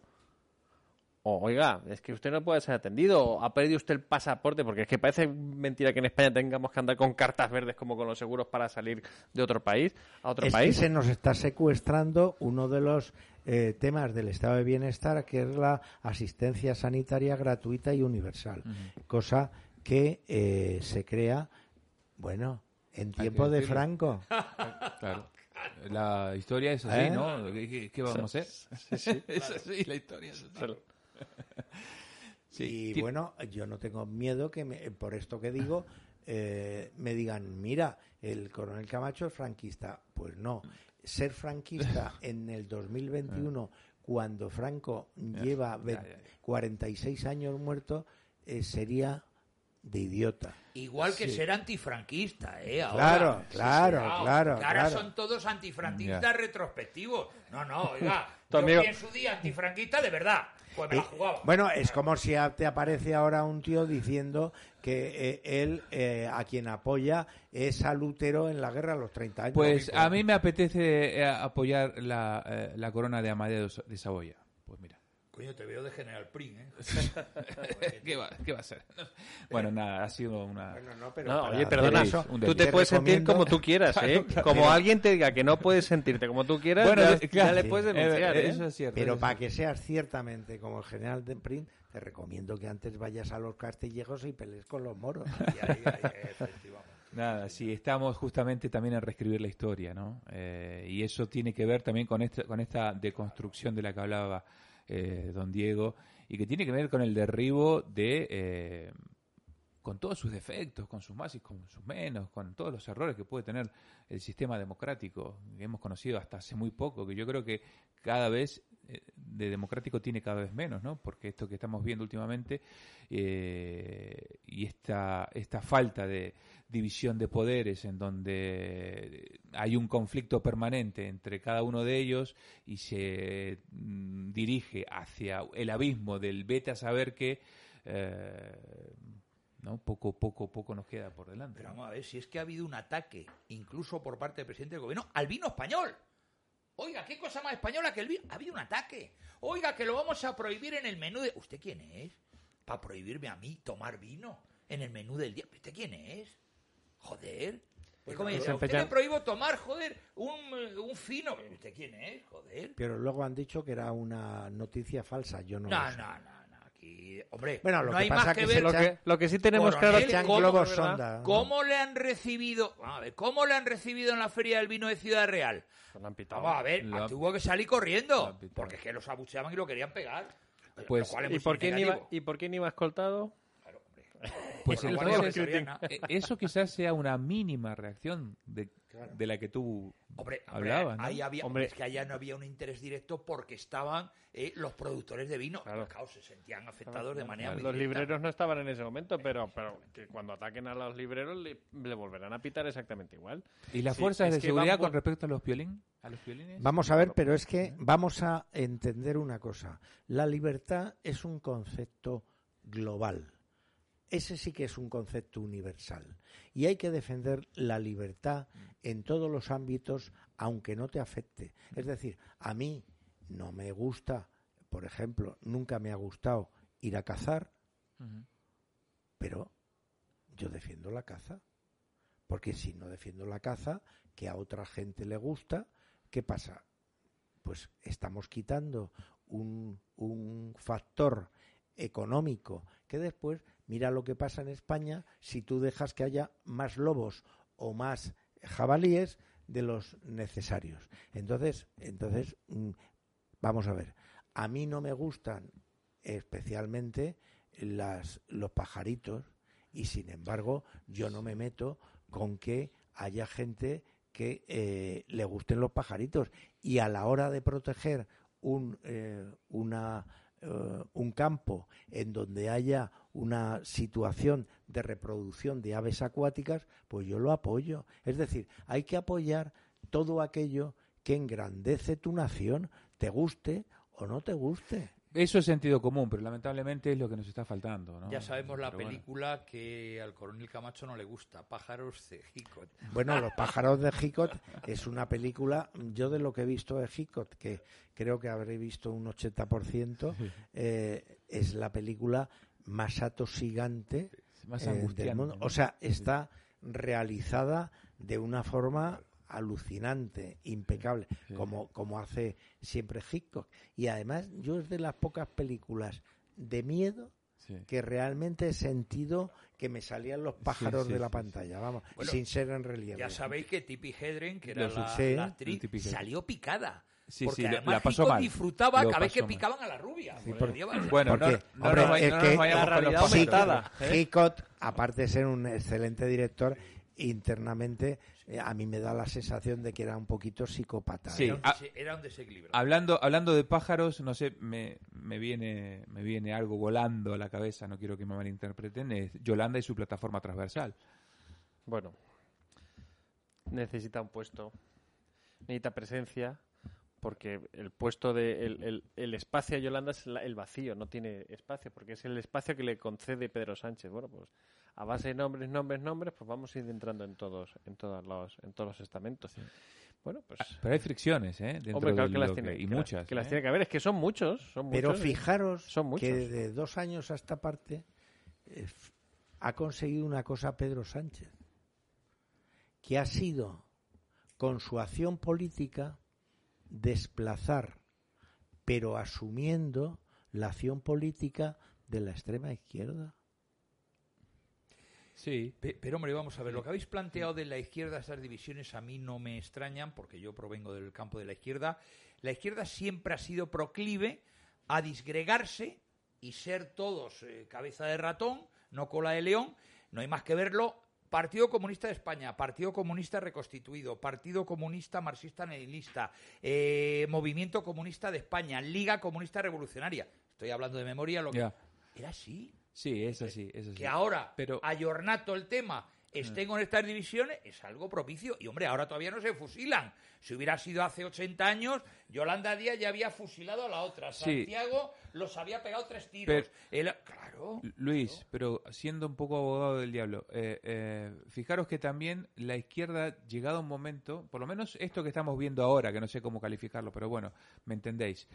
S6: o oiga, es que usted no puede ser atendido, o ha perdido usted el pasaporte, porque es que parece mentira que en España tengamos que andar con cartas verdes como con los seguros para salir de otro país a otro
S5: es
S6: país.
S5: que se nos está secuestrando uno de los eh, temas del estado de bienestar, que es la asistencia sanitaria gratuita y universal, cosa que eh, se crea, bueno, en tiempo de. Franco.
S2: Claro. La historia es así,
S5: ¿Eh?
S2: ¿no? ¿Qué, qué- qué vamos a hacer?
S6: Sí, sí.
S2: es así, la historia es así. Sí.
S5: y bueno, yo no tengo miedo que me- por esto que digo eh, me digan, mira, el coronel Camacho es franquista. Pues no, ser franquista en el 2021, cuando Franco lleva ve-
S2: ya, ya.
S5: 46 años muerto, eh, sería de idiota.
S7: Igual que
S5: Sí.
S7: ser antifranquista, ¿eh? Ahora.
S5: Claro,
S7: Sí, sí,
S5: claro, claro,
S7: ahora son todos antifranquistas retrospectivos. No, no, oiga. Yo
S6: amigo-
S7: fui en su día antifranquista de verdad. Pues me la
S5: Eh,
S7: jugaba.
S5: Bueno, es como si a- te aparece ahora un tío diciendo que eh, él, eh, a quien apoya, es al útero en la guerra a los 30 años.
S2: Pues a mí me apetece eh, apoyar la, eh, la corona de Amadeo de Saboya. Pues mira.
S7: Coño, te veo de General Prim, ¿eh?
S2: ¿Qué va, qué va a ser? Bueno, nada, ha sido una...
S5: Bueno, no, pero
S6: No,
S5: para
S6: oye, perdona,
S5: eso,
S6: tú
S2: desliz.
S6: te puedes sentir como tú quieras, ¿eh? Como alguien te diga que no puedes sentirte como tú quieras,
S2: Bueno,
S6: ya,
S2: de-
S6: ya le puedes
S2: Eh,
S6: denunciar, ¿eh?
S2: Eso es cierto.
S5: Pero
S2: eso
S5: para que seas ciertamente como el general de Prim, te recomiendo que antes vayas a los castillejos y pelees con los moros.
S7: Y ahí, ahí, efectivamente.
S2: Nada, sí, estamos justamente también en reescribir la historia, ¿no? Eh, y eso tiene que ver también con, este, con esta deconstrucción de la que hablaba eh, don Diego, y que tiene que ver con el derribo de, eh, con todos sus defectos, con sus más y con sus menos, con todos los errores que puede tener el sistema democrático, que hemos conocido hasta hace muy poco, que yo creo que cada vez de democrático tiene cada vez menos, ¿no? Porque esto que estamos viendo últimamente eh, y esta, esta falta de división de poderes en donde hay un conflicto permanente entre cada uno de ellos y se mm, dirige hacia el abismo del vete a saber que eh, no poco poco poco nos queda por delante
S7: Pero vamos a ver, si es que ha habido un ataque, incluso por parte del presidente del gobierno, al vino español. Oiga, qué cosa más española que el vino. Ha habido un ataque. Oiga, que lo vamos a prohibir en el menú de. ¿Usted quién es? Para prohibirme a mí tomar vino en el menú del día. ¿Usted quién es? Joder. Es como
S6: pues
S7: dice, a usted le prohíbo tomar, joder, un, un fino. ¿Usted quién es? Joder.
S5: Pero luego han dicho que era una noticia falsa. Yo no,
S7: No,
S5: lo sé.
S7: no, no, no. Aquí, hombre,
S5: Bueno, lo
S7: no
S5: que
S7: hay
S5: pasa
S7: más
S5: que
S7: ver.
S6: Lo que, lo que sí tenemos
S7: Coronel,
S6: claro
S7: ¿cómo,
S5: globos
S6: ¿verdad?
S5: sonda. ¿no?
S7: ¿Cómo le han recibido? Vamos a ver, ¿cómo le han recibido en la Feria del Vino de Ciudad Real?
S6: Lo han pitado.
S7: Vamos a ver,
S2: Lo
S7: tuvo que salir corriendo. Porque es que los abucheaban y lo querían pegar.
S2: Pues,
S7: Lo cual es
S6: ¿Y por, quién iba. ¿Y por quién iba escoltado?
S7: Claro, hombre.
S2: Pues entonces, eh, eso quizás sea una mínima reacción de, de la que tú
S7: Hombre, hombre,
S2: hablabas, ¿no?
S7: ahí había,
S6: Hombre.
S7: es que allá no había un interés directo porque estaban eh, los productores de vino.
S6: Claro.
S7: Claro, se sentían afectados de manera muy
S6: Los
S7: directa.
S6: libreros no estaban en ese momento, pero, pero que cuando ataquen a los libreros le, le volverán a pitar exactamente igual.
S2: ¿Y las
S6: Sí,
S2: fuerzas de seguridad
S6: van
S2: con respecto a los violín? ¿A los violines?
S5: Vamos a ver, pero es que vamos a entender una cosa. La libertad es un concepto global. Ese sí que es un concepto universal. Y hay que defender la libertad en todos los ámbitos, aunque no te afecte. Es decir, a mí no me gusta, por ejemplo, nunca me ha gustado ir a cazar, pero yo defiendo la caza. Porque si no defiendo la caza, que a otra gente le gusta, ¿qué pasa? Pues estamos quitando un, un factor económico que después, mira lo que pasa en España si tú dejas que haya más lobos o más jabalíes de los necesarios. Entonces, entonces mm, vamos a ver, a mí no me gustan especialmente los pajaritos y sin embargo yo no me meto con que haya gente que eh, le gusten los pajaritos y a la hora de proteger un, eh, eh, un campo en donde haya una situación de reproducción de aves acuáticas, pues yo lo apoyo. Es decir, hay que apoyar todo aquello que engrandece tu nación, te guste o no te guste.
S2: Eso es sentido común, pero lamentablemente es lo que nos está faltando. ¿no?
S7: Ya sabemos la
S2: Pero bueno.
S7: película que al coronel Camacho no le gusta, Pájaros de Jicot.
S5: Bueno, Los pájaros de Jicot es una película, yo de lo que he visto de Jicot, que creo que habré visto un 80%, eh, es la película más atosigante
S2: Más
S5: eh, del mundo.
S2: ¿no?
S5: O sea, está realizada de una forma alucinante, impecable,
S2: Sí.
S5: como, como hace siempre Hitchcock. Y además, yo es de las pocas películas de miedo
S2: Sí.
S5: que realmente he sentido que me salían los pájaros
S2: sí,
S5: de la
S2: sí,
S5: pantalla, vamos,
S7: Bueno,
S5: sin ser en relieve.
S7: Ya sabéis que Tippi Hedren, que era la, la actriz, salió picada.
S2: Sí,
S7: porque
S2: sí,
S7: además
S2: la pasó
S7: Hitchcock
S2: mal.
S7: disfrutaba
S2: Lo
S7: cada vez que
S2: mal.
S7: picaban a la rubia.
S5: Sí,
S7: lleva-
S2: Bueno,
S5: Porque,
S2: no, no
S5: hombre, es
S2: no nos
S5: que
S6: la realidad aumentada. ¿eh?
S5: Hitchcock, aparte de ser un excelente director, internamente eh, a mí me da la sensación de que era un poquito psicópata.
S2: Sí.
S5: ¿eh?
S7: Era un, dese- era un desequilibrio.
S2: Hablando, hablando de pájaros, no sé, me, me viene me viene algo volando a la cabeza, no quiero que me malinterpreten, es Yolanda y su plataforma transversal.
S6: Bueno, necesita un puesto, necesita presencia, porque el puesto de el, el- el espacio a Yolanda es la- el vacío, no tiene espacio, porque es el espacio que le concede Pedro Sánchez. Bueno, pues a base de nombres, nombres, nombres, pues vamos a ir entrando en todos, en todos los, en todos los estamentos. Bueno, pues
S2: Ah, Pero hay fricciones, ¿eh? Dentro
S6: hombre, claro
S2: de
S6: que las tiene,
S2: que- y muchas.
S6: que las
S2: ¿eh?
S6: tiene que haber, es que son muchos, son
S5: Pero
S6: muchos,
S5: fijaros
S6: son muchos.
S5: que de dos años a esta parte eh, ha conseguido una cosa Pedro Sánchez, que ha sido, con su acción política, desplazar, pero asumiendo la acción política de la extrema izquierda.
S2: Sí.
S7: Pe- Pero hombre, vamos a ver, lo que habéis planteado de la izquierda, esas divisiones a mí no me extrañan, porque yo provengo del campo de la izquierda. La izquierda siempre ha sido proclive a disgregarse y ser todos eh, cabeza de ratón, no cola de león, no hay más que verlo. Partido Comunista de España, Partido Comunista Reconstituido, Partido Comunista Marxista-Leninista, eh, Movimiento Comunista de España, Liga Comunista Revolucionaria. Estoy hablando de memoria, lo que... Era así
S2: Sí, es así, es así.
S7: que ahora,
S2: Pero-
S7: ayornato el tema, estén con estas divisiones, es algo propicio. Y hombre, ahora todavía no se fusilan. Si hubiera sido hace 80 años, Yolanda Díaz ya había fusilado a la otra.
S2: Sí.
S7: Santiago los había pegado tres tiros. El- claro.
S2: Luis, pero siendo un poco abogado del diablo, eh, eh, fijaros que también la izquierda, llegado un momento, por lo menos esto que estamos viendo ahora, que no sé cómo calificarlo, pero bueno, me entendéis,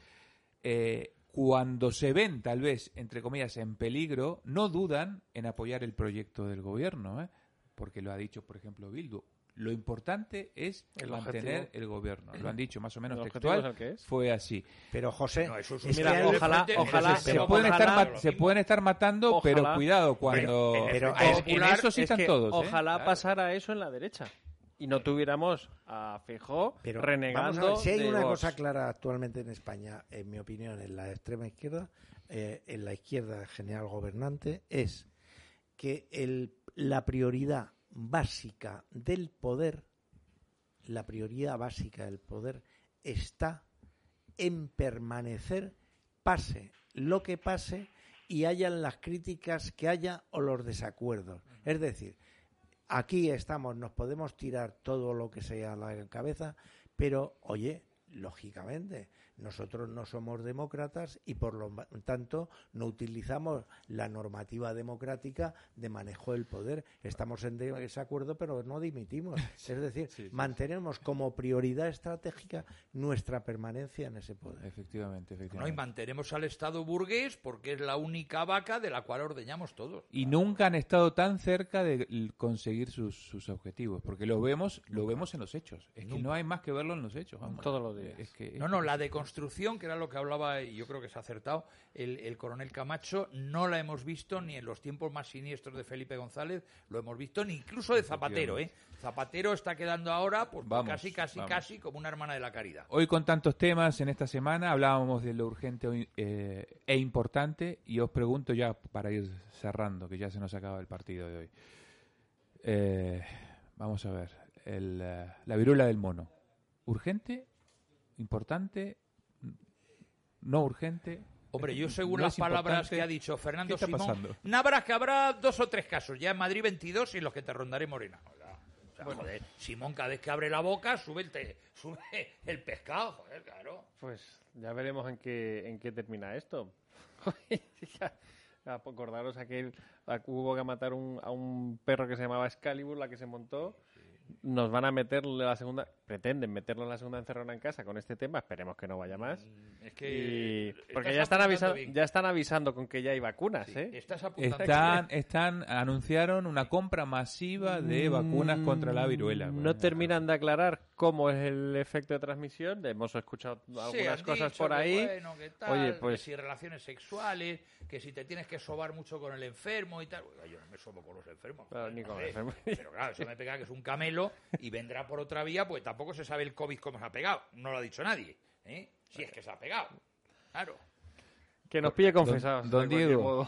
S2: eh, cuando se ven tal vez, entre comillas, en peligro, no dudan en apoyar el proyecto del gobierno, ¿eh? Porque lo ha dicho, por ejemplo, Bildu. Lo importante es
S6: El
S2: mantener
S6: objetivo.
S2: el gobierno. Lo han dicho más o menos textual.
S6: es el que es.
S2: Fue así.
S5: Pero José,
S7: No, eso es
S5: es
S7: un
S5: que
S6: Mira, ojalá- ojalá-
S2: se,
S7: pero
S2: pueden
S7: ojalá-
S2: estar, se pueden estar matando, pero cuidado cuando...
S7: Pero-
S5: pero
S2: en,
S5: es-
S2: en eso sí
S6: es
S2: están
S6: que
S2: todos. ¿eh?
S6: Ojalá
S2: Claro.
S6: pasara eso en la derecha. Y no tuviéramos a Feijóo
S5: Pero
S6: renegando.
S5: vamos a ver, si hay
S6: de
S5: una
S6: Vox.
S5: cosa clara actualmente en España, en mi opinión, en la extrema izquierda, eh, en la izquierda general gobernante, es que el, la prioridad básica del poder, la prioridad básica del poder está en permanecer, pase lo que pase, y hayan las críticas que haya o los desacuerdos. Es decir, aquí estamos, nos podemos tirar todo lo que sea a la cabeza, pero oye, lógicamente, nosotros no somos demócratas y por lo tanto no utilizamos la normativa democrática de manejo del poder. Estamos en de- desacuerdo, pero no dimitimos. Es decir,
S2: sí, sí.
S5: mantenemos como prioridad estratégica nuestra permanencia en ese poder.
S2: Efectivamente,
S7: No, y
S2: efectivamente.
S7: mantenemos al Estado burgués porque es la única vaca de la cual ordeñamos todos.
S2: y nunca han estado tan cerca de conseguir sus, sus objetivos, porque lo vemos, lo vemos en los hechos. Es que no hay más que verlo en los hechos. vamos.
S6: Todos los días.
S2: Es que,
S7: No, no, la deconstrucción, que era lo que hablaba, y yo creo que se ha acertado, el, el coronel Camacho, no la hemos visto ni en los tiempos más siniestros de Felipe González, lo hemos visto ni incluso de Zapatero, ¿eh? Zapatero está quedando ahora, pues,
S2: Vamos,
S7: casi, casi,
S2: vamos.
S7: casi como una hermana de la caridad.
S2: Hoy con tantos temas en esta semana hablábamos de lo urgente eh, e importante y os pregunto ya para ir cerrando, que ya se nos acaba el partido de hoy. Eh, vamos a ver, el, eh, la viruela del mono. ¿Urgente? ¿Importante? ¿No urgente?
S7: Hombre, yo según
S2: ¿No
S7: las palabras que ha dicho Fernando
S2: ¿Qué está
S7: Simón,
S2: pasando?
S7: nabras que habrá dos o tres casos, ya en Madrid 22 y los que te rondaré Morena. O sea, joder, Simón cada vez que abre la boca sube el, te- sube el pescado, joder, claro.
S6: Pues ya veremos en qué, en qué termina esto. Acordaros aquel, a- hubo que matar un- a un perro que se llamaba Excalibur, la que se montó. Nos van a meterle la segunda, pretenden meterlo en la segunda encerrona en casa con este tema, esperemos que no vaya más.
S7: Es que
S6: Y-
S7: estás
S6: porque ya están, avisando,
S7: bien.
S6: ya están avisando con que ya hay vacunas, ¿eh?
S7: Estás apuntando
S2: Están, están, anunciaron una compra masiva de vacunas contra la viruela.
S6: No terminan de aclarar cómo es el efecto de transmisión. Hemos escuchado algunas cosas por
S7: que
S6: ahí.
S7: bueno, que tal,
S6: Oye,
S7: que
S6: pues
S7: si relaciones sexuales, que si te tienes que sobar mucho con el enfermo y tal. Oiga, yo no me sobo con los enfermos. Joder,
S6: ni con enfermos.
S7: Pero claro, eso me pega que es un camelo y vendrá por otra vía, pues tampoco se sabe el COVID cómo se ha pegado. No lo ha dicho nadie. ¿eh? Si es que se ha pegado. Claro.
S6: que nos pille
S2: Don-
S6: confesados.
S2: Don,
S6: cualquier
S2: Diego,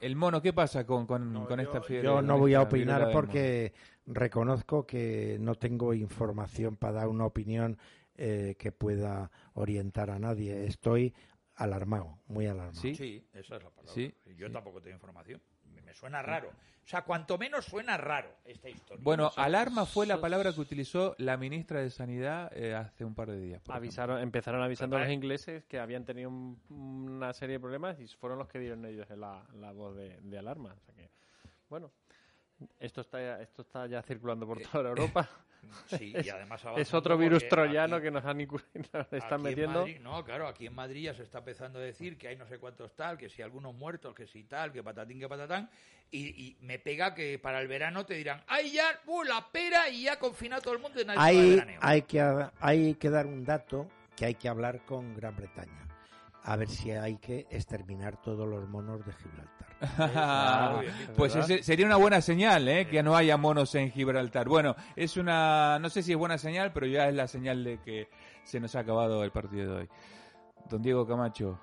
S2: el mono, ¿qué pasa con, con, con esta fiebre?
S5: Yo no voy a opinar porque reconozco que no tengo información para dar una opinión eh, que pueda orientar a nadie. Estoy alarmado, muy alarmado.
S2: ¿Sí?
S7: Sí, esa es la palabra.
S2: Sí,
S7: Yo tampoco tengo información. Me, suena raro. O sea, cuanto menos suena raro esta historia.
S2: Bueno, alarma fue la palabra que utilizó la ministra de Sanidad eh, hace un par de días. por
S6: Avisaron, empezaron avisando a los ingleses que habían tenido un- una serie de problemas y fueron los que dieron ellos la, la voz de, de alarma. O sea que, bueno, esto está, ya- esto está ya circulando por toda Europa.
S7: Sí, y además
S6: es otro virus troyano
S7: aquí-
S6: que nos han están metiendo.
S7: Madrid- no, claro, aquí en Madrid ya se está empezando a decir que hay no sé cuántos tal, que si algunos muertos, que si tal, que patatín, que patatán. Y, y me pega que para el verano te dirán, ¡ay, ya, uh, la pera! Y ya confina todo el mundo y nadie va
S5: Hay,
S7: veraneo.
S5: hay, que, hay que dar un dato que hay que hablar con Gran Bretaña. A ver si hay que exterminar todos los monos de Gibraltar.
S2: Pues sería una buena señal, ¿eh? Que no haya monos en Gibraltar. Bueno, es una, no sé si es buena señal, pero ya es la señal de que se nos ha acabado el partido de hoy. Don Diego Camacho,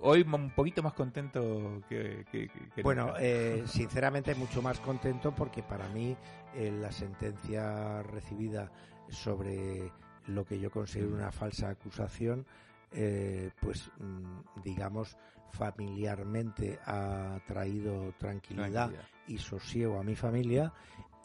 S2: hoy un poquito más contento que... que- que- que
S5: Bueno,
S2: nunca.
S5: eh, sinceramente mucho más contento porque para mí eh, la sentencia recibida sobre lo que yo considero una falsa acusación, eh, pues mm, digamos familiarmente ha traído tranquilidad,
S2: Tranquilidad.
S5: y sosiego a mi familia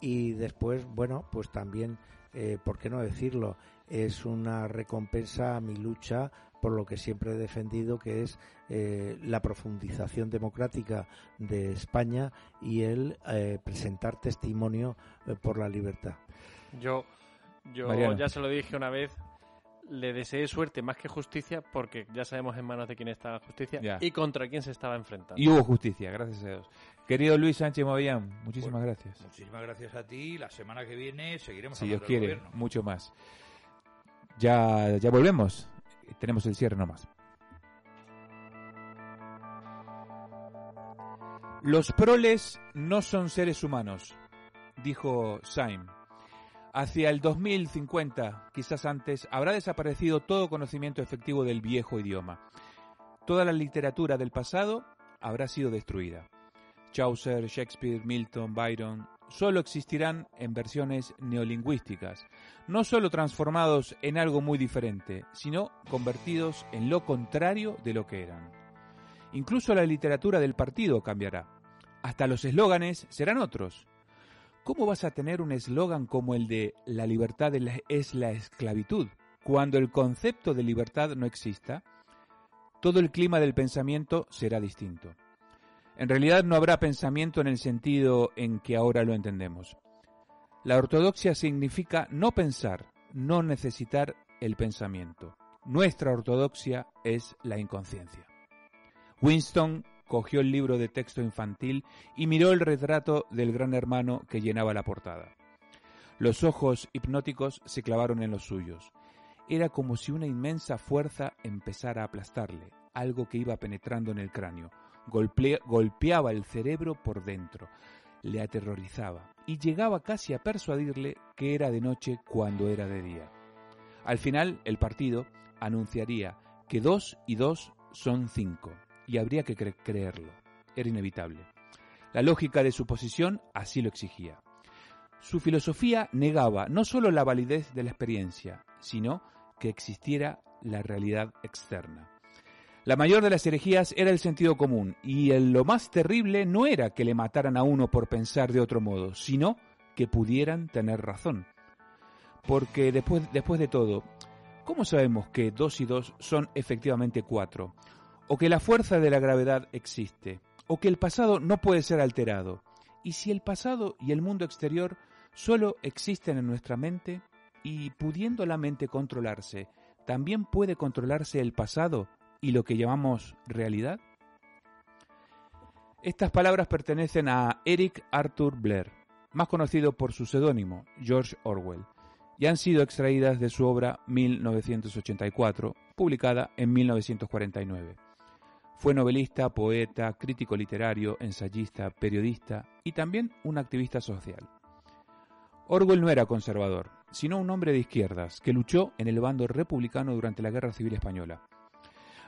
S5: y después, bueno, pues también, eh, ¿por qué no decirlo? Es una recompensa a mi lucha por lo que siempre he defendido, que es eh, la profundización democrática de España y el eh, presentar testimonio eh, por la libertad.
S6: Yo, yo
S2: Mariano.
S6: ya se lo dije una vez, le deseé suerte más que justicia porque ya sabemos en manos de quién está la justicia
S2: Ya.
S6: y contra quién se estaba enfrentando.
S2: Y hubo justicia, gracias a Dios. Querido Luis Sánchez Movillán, muchísimas gracias.
S7: Muchísimas gracias a ti. La semana que viene seguiremos
S2: Si Dios quiere,
S7: gobierno.
S2: mucho más. Ya, ya volvemos. Tenemos el cierre nomás. Los proles no son seres humanos, dijo Syme. Hacia el 2050, quizás antes, habrá desaparecido todo conocimiento efectivo del viejo idioma. Toda la literatura del pasado habrá sido destruida. Chaucer, Shakespeare, Milton, Byron, solo existirán en versiones neolingüísticas, no solo transformados en algo muy diferente, sino convertidos en lo contrario de lo que eran. Incluso la literatura del partido cambiará. Hasta los eslóganes serán otros. ¿Cómo vas a tener un eslogan como el de la libertad es la- es la esclavitud cuando el concepto de libertad no exista? Todo el clima del pensamiento será distinto. En realidad no habrá pensamiento en el sentido en que ahora lo entendemos. La ortodoxia significa no pensar, no necesitar el pensamiento. Nuestra ortodoxia es la inconsciencia. Winston cogió el libro de texto infantil y miró el retrato del gran hermano que llenaba la portada. Los ojos hipnóticos se clavaron en los suyos. Era como si una inmensa fuerza empezara a aplastarle, algo que iba penetrando en el cráneo, golpe- golpeaba el cerebro por dentro, le aterrorizaba y llegaba casi a persuadirle que era de noche cuando era de día. Al final, el partido anunciaría que dos y dos son cinco, y habría que cre- creerlo. Era inevitable. La lógica de su posición así lo exigía. Su filosofía negaba no solo la validez de la experiencia, sino que existiera la realidad externa. La mayor de las herejías era el sentido común, y el- lo más terrible no era que le mataran a uno por pensar de otro modo, sino que pudieran tener razón. Porque después, después de todo, ¿cómo sabemos que dos y dos son efectivamente cuatro? O que la fuerza de la gravedad existe, o que el pasado no puede ser alterado. Y si el pasado y el mundo exterior solo existen en nuestra mente, y pudiendo la mente controlarse, ¿también puede controlarse el pasado y lo que llamamos realidad? Estas palabras pertenecen a Eric Arthur Blair, más conocido por su seudónimo, George Orwell, y han sido extraídas de su obra 1984, publicada en 1949. Fue novelista, poeta, crítico literario, ensayista, periodista y también un activista social. Orwell no era conservador, sino un hombre de izquierdas que luchó en el bando republicano durante la Guerra Civil Española.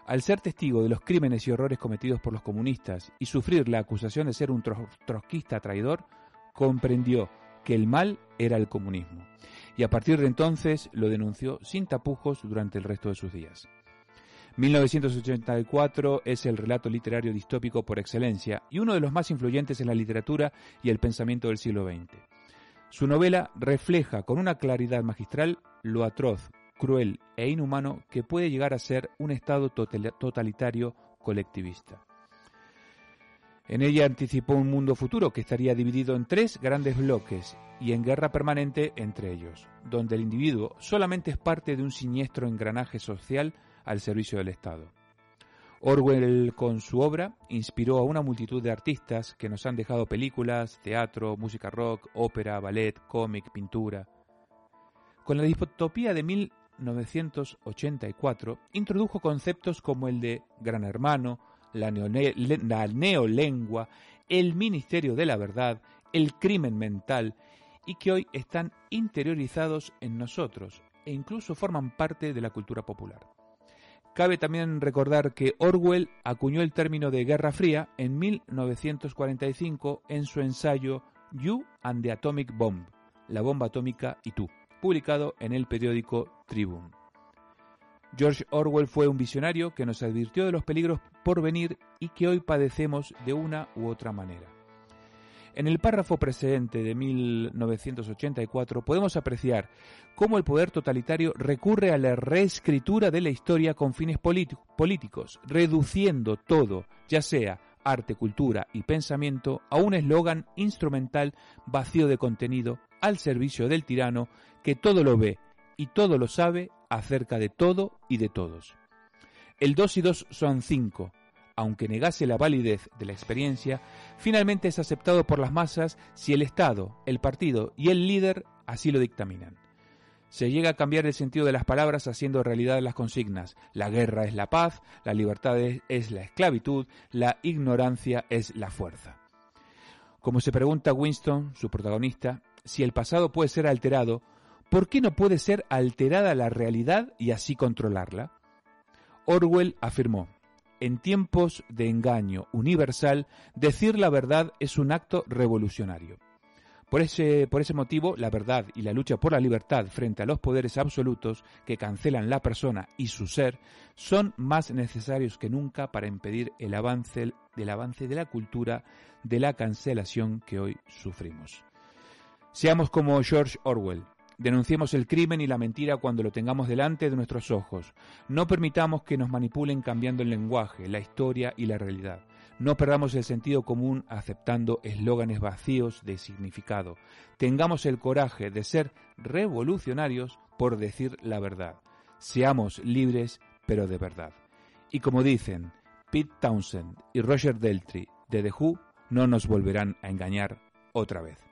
S2: Al ser testigo de los crímenes y horrores cometidos por los comunistas y sufrir la acusación de ser un trotskista traidor, comprendió que el mal era el comunismo, y a partir de entonces lo denunció sin tapujos durante el resto de sus días. 1984 es el relato literario distópico por excelencia y uno de los más influyentes en la literatura y el pensamiento del siglo XX. Su novela refleja con una claridad magistral lo atroz, cruel e inhumano que puede llegar a ser un Estado totalitario colectivista. En ella anticipó un mundo futuro que estaría dividido en tres grandes bloques y en guerra permanente entre ellos, donde el individuo solamente es parte de un siniestro engranaje social al servicio del Estado. Orwell con su obra inspiró a una multitud de artistas que nos han dejado películas, teatro, música rock, ópera, ballet, cómic, pintura. Con la distopía de 1984 introdujo conceptos como el de Gran Hermano, la, neolengua, el Ministerio de la Verdad, el crimen mental, y que hoy están interiorizados en nosotros e incluso forman parte de la cultura popular. Cabe también recordar que Orwell acuñó el término de Guerra Fría en 1945 en su ensayo You and the Atomic Bomb, la bomba atómica y tú, publicado en el periódico Tribune. George Orwell fue un visionario que nos advirtió de los peligros por venir y que hoy padecemos de una u otra manera. En el párrafo precedente de 1984 podemos apreciar cómo el poder totalitario recurre a la reescritura de la historia con fines políticos, reduciendo todo, ya sea arte, cultura y pensamiento, a un eslogan instrumental vacío de contenido al servicio del tirano que todo lo ve y todo lo sabe acerca de todo y de todos. El 2 y 2 son 5, aunque negase la validez de la experiencia, finalmente es aceptado por las masas si el Estado, el partido y el líder así lo dictaminan. Se llega a cambiar el sentido de las palabras haciendo realidad las consignas. La guerra es la paz, la libertad es, la esclavitud, la ignorancia es la fuerza. Como se pregunta Winston, su protagonista, si el pasado puede ser alterado, ¿por qué no puede ser alterada la realidad y así controlarla? Orwell afirmó, en tiempos de engaño universal, decir la verdad es un acto revolucionario. Por ese, por ese motivo, la verdad y la lucha por la libertad frente a los poderes absolutos que cancelan la persona y su ser son más necesarios que nunca para impedir el avance del avance de la cultura de la cancelación que hoy sufrimos. Seamos como George Orwell, Denunciemos el crimen y la mentira cuando lo tengamos delante de nuestros ojos. No permitamos que nos manipulen cambiando el lenguaje, la historia y la realidad. No perdamos el sentido común aceptando eslóganes vacíos de significado. Tengamos el coraje de ser revolucionarios por decir la verdad. Seamos libres, pero de verdad. Y como dicen Pete Townsend y Roger Deltry de The Who, no nos volverán a engañar otra vez.